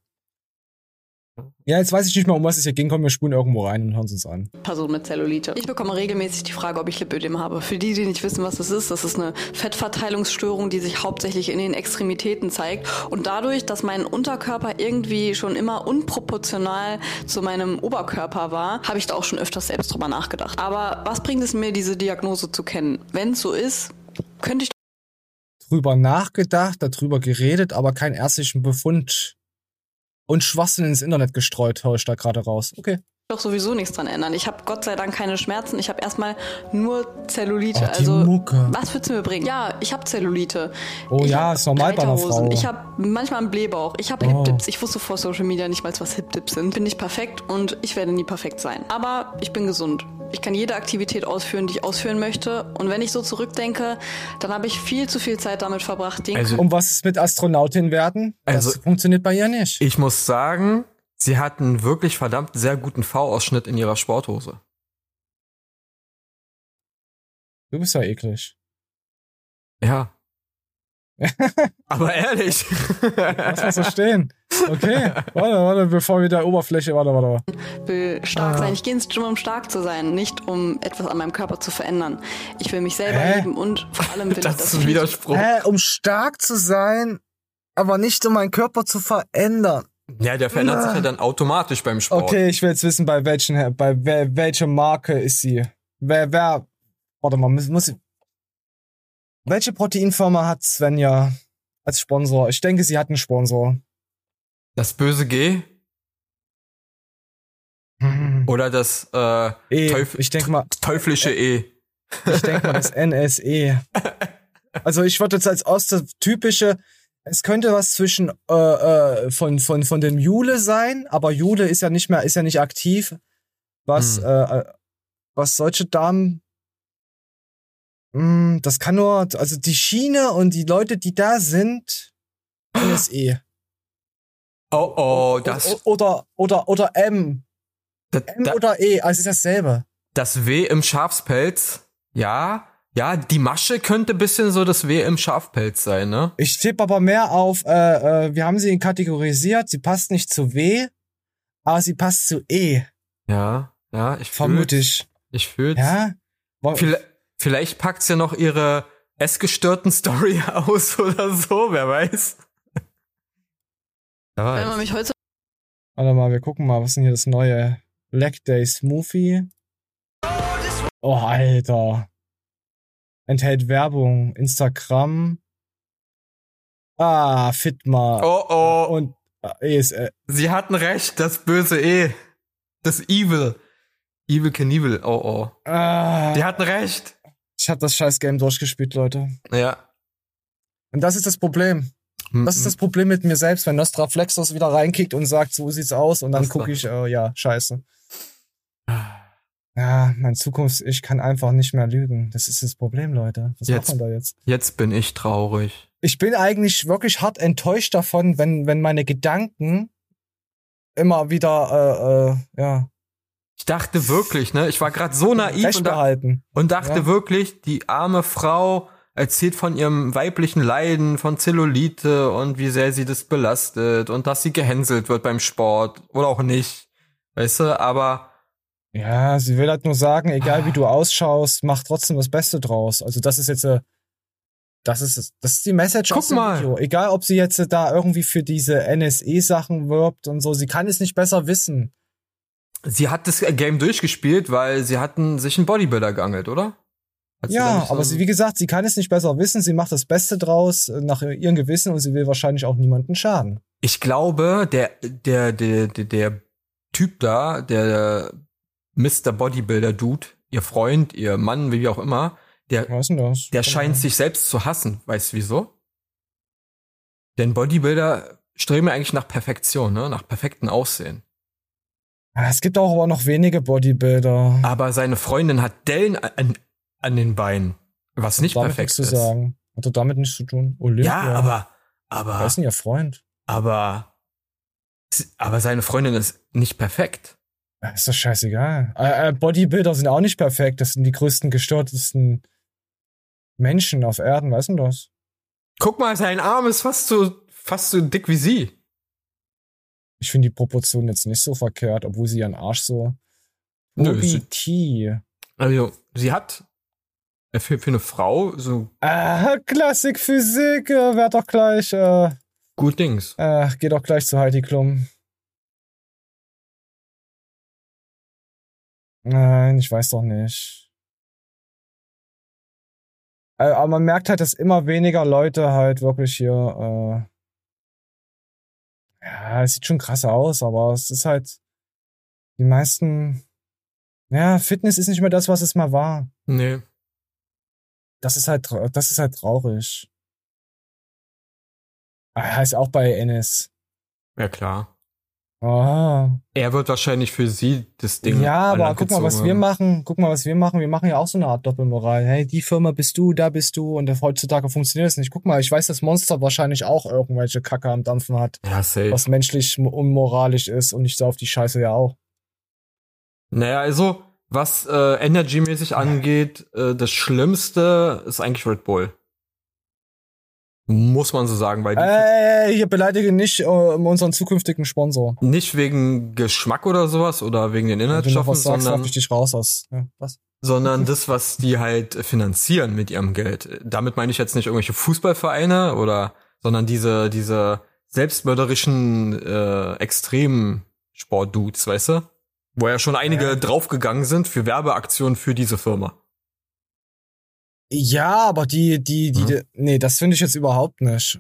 Ja, jetzt weiß ich nicht mehr, um was es hier ging. Komm, wir spulen irgendwo rein und hören es uns an. Person mit Zellulite. Ich bekomme regelmäßig die Frage, ob ich Lipödem habe. Für die, die nicht wissen, was das ist, das ist eine Fettverteilungsstörung, die sich hauptsächlich in den Extremitäten zeigt. Und dadurch, dass mein Unterkörper irgendwie schon immer unproportional zu meinem Oberkörper war, habe ich da auch schon öfters selbst drüber nachgedacht. Aber was bringt es mir, diese Diagnose zu kennen? Wenn es so ist, könnte ich Drüber nachgedacht, darüber geredet, aber keinen ärztlichen Befund und Schwachsinn ins Internet gestreut, höre ich da gerade raus. Okay. Doch sowieso nichts dran ändern. Ich habe Gott sei Dank keine Schmerzen. Ich habe erstmal nur Zellulite. Oh, also Mucke. was willst du mir bringen? Ja, ich habe Zellulite. Oh ich ja, ist normal bei einer. Frau. Ich habe manchmal einen Blähbauch. Ich habe Oh. Hip-Dips. Ich wusste vor Social Media nicht mal, was Hip-Dips sind. Bin nicht perfekt und ich werde nie perfekt sein. Aber ich bin gesund. Ich kann jede Aktivität ausführen, die ich ausführen möchte. Und wenn ich so zurückdenke, dann habe ich viel zu viel Zeit damit verbracht, den Also- Und was ist mit Astronautin werden? Das Also- funktioniert bei ihr nicht. Ich muss sagen, sie hat einen wirklich verdammt sehr guten V-Ausschnitt in ihrer Sporthose. Du bist ja eklig. Ja. Aber ehrlich. Lass mal so stehen. Okay, warte, warte, bevor wir der Oberfläche, warte, warte. warte. will stark Ah. sein. Ich gehe ins Gym, um stark zu sein, nicht um etwas an meinem Körper zu verändern. Ich will mich selber Hä? lieben und vor allem will ich Das das ist ein Widerspruch. Hä, um stark zu sein, aber nicht um meinen Körper zu verändern. Ja, der verändert sich ja dann automatisch beim Sport. Okay, ich will jetzt wissen, bei welchen, bei welcher Marke ist sie? Wer, wer, warte mal, muss, muss welche Proteinfirma hat Svenja als Sponsor? Ich denke, sie hat einen Sponsor. Das böse G Hm. oder das äh, E, Teuf ich denke mal, teuflische E. ich denke mal, das NSE. Also ich würde jetzt als erste typische, es könnte was zwischen äh, äh, von von von dem Jule sein, aber Jule ist ja nicht mehr, ist ja nicht aktiv. Was Hm. äh, äh, was solche Damen, Hm, das kann nur, also die Schiene und die Leute, die da sind, NSE. Oh oh, das, oder oder oder M, das, M das, oder E, also ist dasselbe. das W im Schafspelz. Ja, ja, die Masche könnte bisschen so das W im Schafpelz sein, ne? Ich tippe aber mehr auf, äh, äh, wir haben sie kategorisiert, sie passt nicht zu W, aber sie passt zu E, Ja, ja, ich vermute fühl's. ich. Ich fühl's. Ja? Vielleicht, vielleicht packt sie ja noch ihre essgestörten Story aus oder so, wer weiß. Wer Wenn man mich heute Warte mal, wir gucken mal, was ist denn hier das neue? Leg Day Smoothie. Oh, Alter. Enthält Werbung, Instagram. Ah, Fitma. Oh oh, Und äh, ESL. sie hatten recht, das böse E. Das Evil. Evil Knievel, oh oh. Ah, Die hatten recht. ich hab das scheiß Game durchgespielt, Leute. Ja. Und das ist das Problem. Das ist das Problem mit mir selbst, wenn Nostraflexus wieder reinkickt und sagt, so sieht's aus und dann Nostra. gucke ich, äh, ja, scheiße. Ja, mein Zukunfts-Ich kann einfach nicht mehr lügen. Das ist das Problem, Leute. Was Jetzt- macht man da jetzt? Jetzt bin ich traurig. Ich bin eigentlich wirklich hart enttäuscht davon, wenn, wenn meine Gedanken immer wieder, äh, äh, ja, Ich dachte wirklich, ne? Ich war gerade so naiv und, da, und dachte Ja. wirklich, die arme Frau erzählt von ihrem weiblichen Leiden, von Zellulite und wie sehr sie das belastet und dass sie gehänselt wird beim Sport oder auch nicht. Weißt du, aber Ja, sie will halt nur sagen, egal Ah. wie du ausschaust, mach trotzdem das Beste draus. Also das ist jetzt, äh, das ist, das ist die Message Guck aus dem mal. Video. Egal, ob sie jetzt äh, da irgendwie für diese NSE-Sachen wirbt und so, sie kann es nicht besser wissen. sie hat das Game durchgespielt, weil sie hatten sich einen Bodybuilder geangelt, oder? Hat sie Ja, so aber sie, wie gesagt, sie kann es nicht besser wissen, sie macht das Beste draus äh, nach ihrem Gewissen und sie will wahrscheinlich auch niemanden schaden. Ich glaube, der, der, der, der, der Typ da, der Mr. Bodybuilder Dude, ihr Freund, ihr Mann, wie auch immer, der, der scheint sich selbst zu hassen. Weißt du wieso? Denn Bodybuilder streben ja eigentlich nach Perfektion, ne? nach perfektem Aussehen. Ah, Es gibt auch aber noch wenige Bodybuilder. Aber seine Freundin hat Dellen an, an den Beinen, was nicht perfekt zu ist. sagen. Hat doch damit nichts zu tun. Olympia. Ja, aber, Wer aber, ist denn ihr Freund? aber, aber seine Freundin ist nicht perfekt. Ist doch scheißegal. Äh, äh, Bodybuilder sind auch nicht perfekt. Das sind die größten gestörtesten Menschen auf Erden, weißt du das? Guck mal, sein Arm ist fast so, fast so dick wie sie. Ich finde die Proportion jetzt nicht so verkehrt, obwohl sie ihren Arsch so. Nö, sie-. Also, sie hat äh, für, für eine Frau so Ah, Klassik Physik, äh, werd doch gleich, äh, gut Dings. äh, geh doch gleich zu Heidi Klum. Nein, ich weiß doch nicht. Äh, Aber man merkt halt, dass immer weniger Leute halt wirklich hier, äh, ja, es sieht schon krass aus, aber es ist halt, die meisten, ja, Fitness ist nicht mehr das, was es mal war. Nee. Das ist halt, das ist halt traurig. Ah, Heißt auch bei Ennis. Ja, klar. Ah. Er wird wahrscheinlich für sie das Ding. Ja, aber guck mal, was wir machen. Guck mal, was wir machen. Wir machen ja auch so eine Art Doppelmoral. Hey, die Firma bist du, da bist du und heutzutage funktioniert es nicht. Guck mal, ich weiß, dass Monster wahrscheinlich auch irgendwelche Kacke am Dampfen hat, Ja, safe. was menschlich unmoralisch ist und ich sauf die Scheiße ja auch. Naja, also, was äh, Energy-mäßig angeht, äh, das Schlimmste ist eigentlich Red Bull. Muss man so sagen, weil die Ey, hier beleidige nicht äh, unseren zukünftigen Sponsor. nicht wegen Geschmack oder sowas oder wegen den Inhaltsstoffen, was sagst, sondern, darf ich dich raus aus. Ja, was? sondern das, was die halt finanzieren mit ihrem Geld. Damit meine ich jetzt nicht irgendwelche Fußballvereine oder, sondern diese, diese selbstmörderischen äh, Extremsport-Dudes, weißt du? Wo ja schon einige Ja. draufgegangen sind für Werbeaktionen für diese Firma. Ja, aber die, die, die, Mhm. die nee, das finde ich jetzt überhaupt nicht.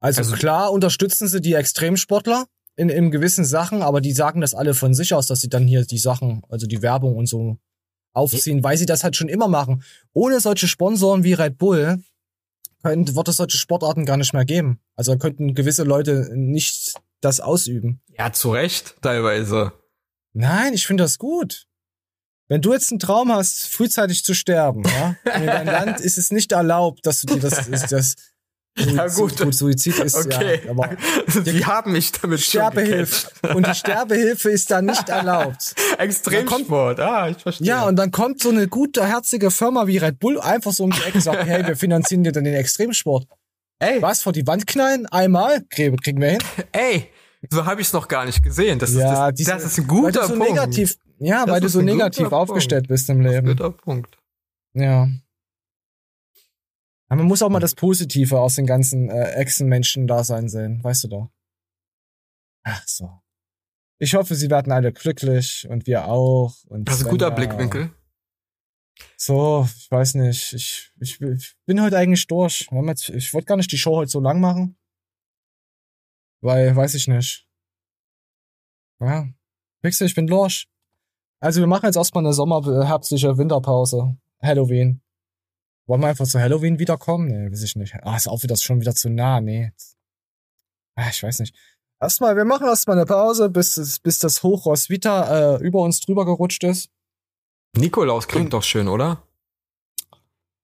Also, Also- klar unterstützen sie die Extremsportler in, in gewissen Sachen, aber die sagen das alle von sich aus, dass sie dann hier die Sachen, also die Werbung und so aufziehen, weil sie das halt schon immer machen. Ohne solche Sponsoren wie Red Bull könnte, wird es solche Sportarten gar nicht mehr geben. Also könnten gewisse Leute nicht das ausüben. Ja, zu Recht, teilweise. Nein, ich finde das gut. Wenn du jetzt einen Traum hast, frühzeitig zu sterben, ja, in deinem Land ist es nicht erlaubt, dass du dir das, ist das Ja, Suizid, gut. Suizid ist Okay. ja, aber Sie haben mich damit schon Sterbehilfe und die Sterbehilfe ist da nicht erlaubt. Extremsport, ah, ich verstehe. Ja, und dann kommt so eine gute, herzige Firma wie Red Bull einfach so um die Ecke und sagt, hey, wir finanzieren dir dann den Extremsport. ey, Was, vor die Wand knallen? Einmal? Kriegen wir hin? ey, so habe ich es noch gar nicht gesehen. Das, ist, das, diese- das ist ein guter so Punkt. negativ, ja, Das weil du so negativ Punkt. aufgestellt bist im Das ist ein Leben. guter Punkt. Ja. Aber man muss auch mal das Positive aus den ganzen äh, Echsenmenschen-Dasein sehen, weißt du doch. Ach so. Ich hoffe, sie werden alle glücklich und wir auch. Und Das ist ein guter Svenja. Blickwinkel. So, ich weiß nicht. Ich, ich, ich bin heute eigentlich durch. Ich wollte gar nicht die Show heute so lang machen. Weil, weiß ich nicht. Ja. Pixel, ich bin durch. Also wir machen jetzt erstmal eine sommer herbstliche Winterpause. Halloween. Wollen wir einfach zu Halloween wiederkommen? Nee, weiß ich nicht. Ah, ist auch wieder schon wieder zu nah. Nee. Ah, ich weiß nicht. Erstmal, wir machen erstmal eine Pause, bis, bis das Hochross Vita äh, über uns drüber gerutscht ist. Nikolaus klingt doch schön, oder?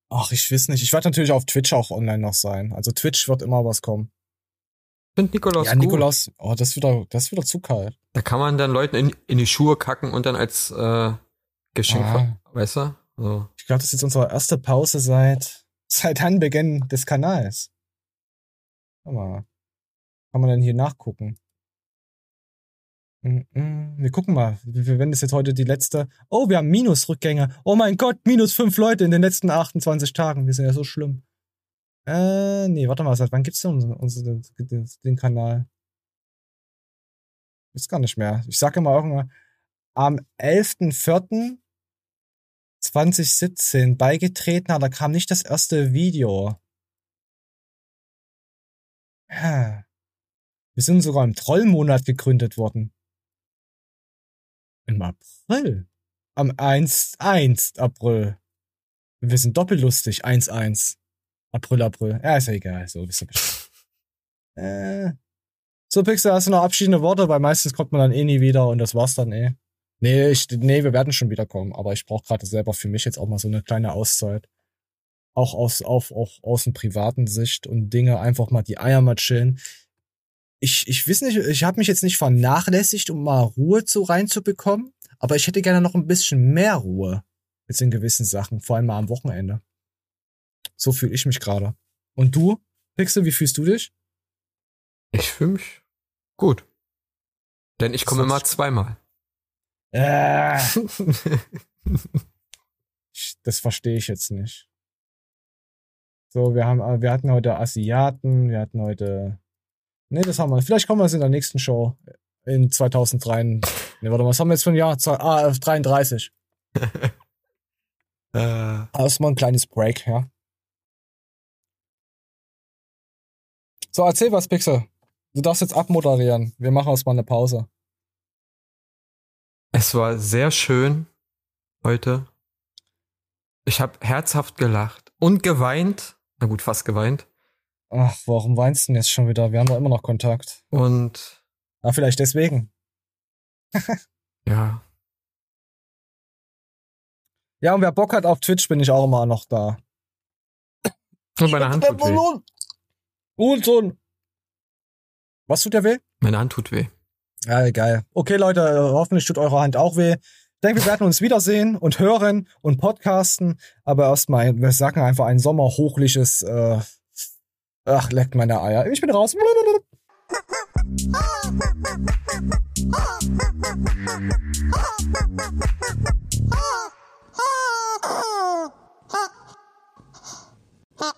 Ach, ich weiß nicht. Ich werde natürlich auf Twitch auch online noch sein. Also Twitch wird immer was kommen. Find Nikolaus Ja, gut. Nikolaus, oh, das ist wieder, das ist wieder zu kalt. Da kann man dann Leuten in, in die Schuhe kacken und dann als äh, Geschenk, Ah. weißt du? So. Ich glaube, das ist jetzt unsere erste Pause seit, seit Anbeginn des Kanals. Warte mal. Kann man denn hier nachgucken? Mm, mm, Wir gucken mal. Wir werden das jetzt heute die letzte. Oh, wir haben Minusrückgänge. Oh mein Gott, minus fünf Leute in den letzten 28 Tagen. Wir sind ja so schlimm. Äh, nee, warte mal, seit wann gibt's denn unseren, unseren, den, Kanal? Ist gar nicht mehr. Ich sage immer irgendwann, am 11.04.2017 beigetreten, aber da kam nicht das erste Video. Wir sind sogar im Trollmonat gegründet worden. Im April. Am 1. 1. April. Wir sind doppellustig. 1. 1. April, April. Ja, ist ja egal. So, wisst ihr Bescheid. äh. So, Pixel, hast du noch abschiedene Worte? Weil meistens kommt man dann eh nie wieder und das war's dann eh. Nee, ich, nee, wir werden schon wiederkommen, aber ich brauche gerade selber für mich jetzt auch mal so eine kleine Auszeit. Auch aus, auf, auch aus dem privaten Sicht und Dinge einfach mal die Eier mal chillen. Ich, ich weiß nicht, ich habe mich jetzt nicht vernachlässigt, um mal Ruhe zu reinzubekommen, aber ich hätte gerne noch ein bisschen mehr Ruhe. Jetzt in gewissen Sachen, vor allem mal am Wochenende. So fühle ich mich gerade. Und du, Pixel, wie fühlst du dich? Ich fühle mich gut. Denn ich komme immer zweimal. Äh, das verstehe ich jetzt nicht. So, wir haben, äh, wir hatten heute Asiaten, wir hatten heute. Nee, das haben wir. Vielleicht kommen wir es in der nächsten Show. In 2003. Nee, warte mal, was haben wir jetzt für ein Jahr? Zwei- Ah, 33. Äh, Erstmal ein kleines Break, ja. So, erzähl was, Pixel. Du darfst jetzt abmoderieren. Wir machen erstmal eine Pause. es war sehr schön heute. Ich habe herzhaft gelacht und geweint. Na gut, fast geweint. Ach, warum weinst du denn jetzt schon wieder? Wir haben doch immer noch Kontakt. Und Ah, vielleicht deswegen. ja, Ja, und wer Bock hat auf Twitch, bin ich auch immer noch da. und meine Hand tut weh. Hurensohn! Was tut der weh? Meine Hand tut weh. Ja, geil. Okay, Leute, hoffentlich tut eure Hand auch weh. Ich denke, wir werden uns wiedersehen und hören und podcasten. Aber erstmal, wir sagen einfach ein sommerhochliches, äh, ach, leckt meine Eier. Ich bin raus.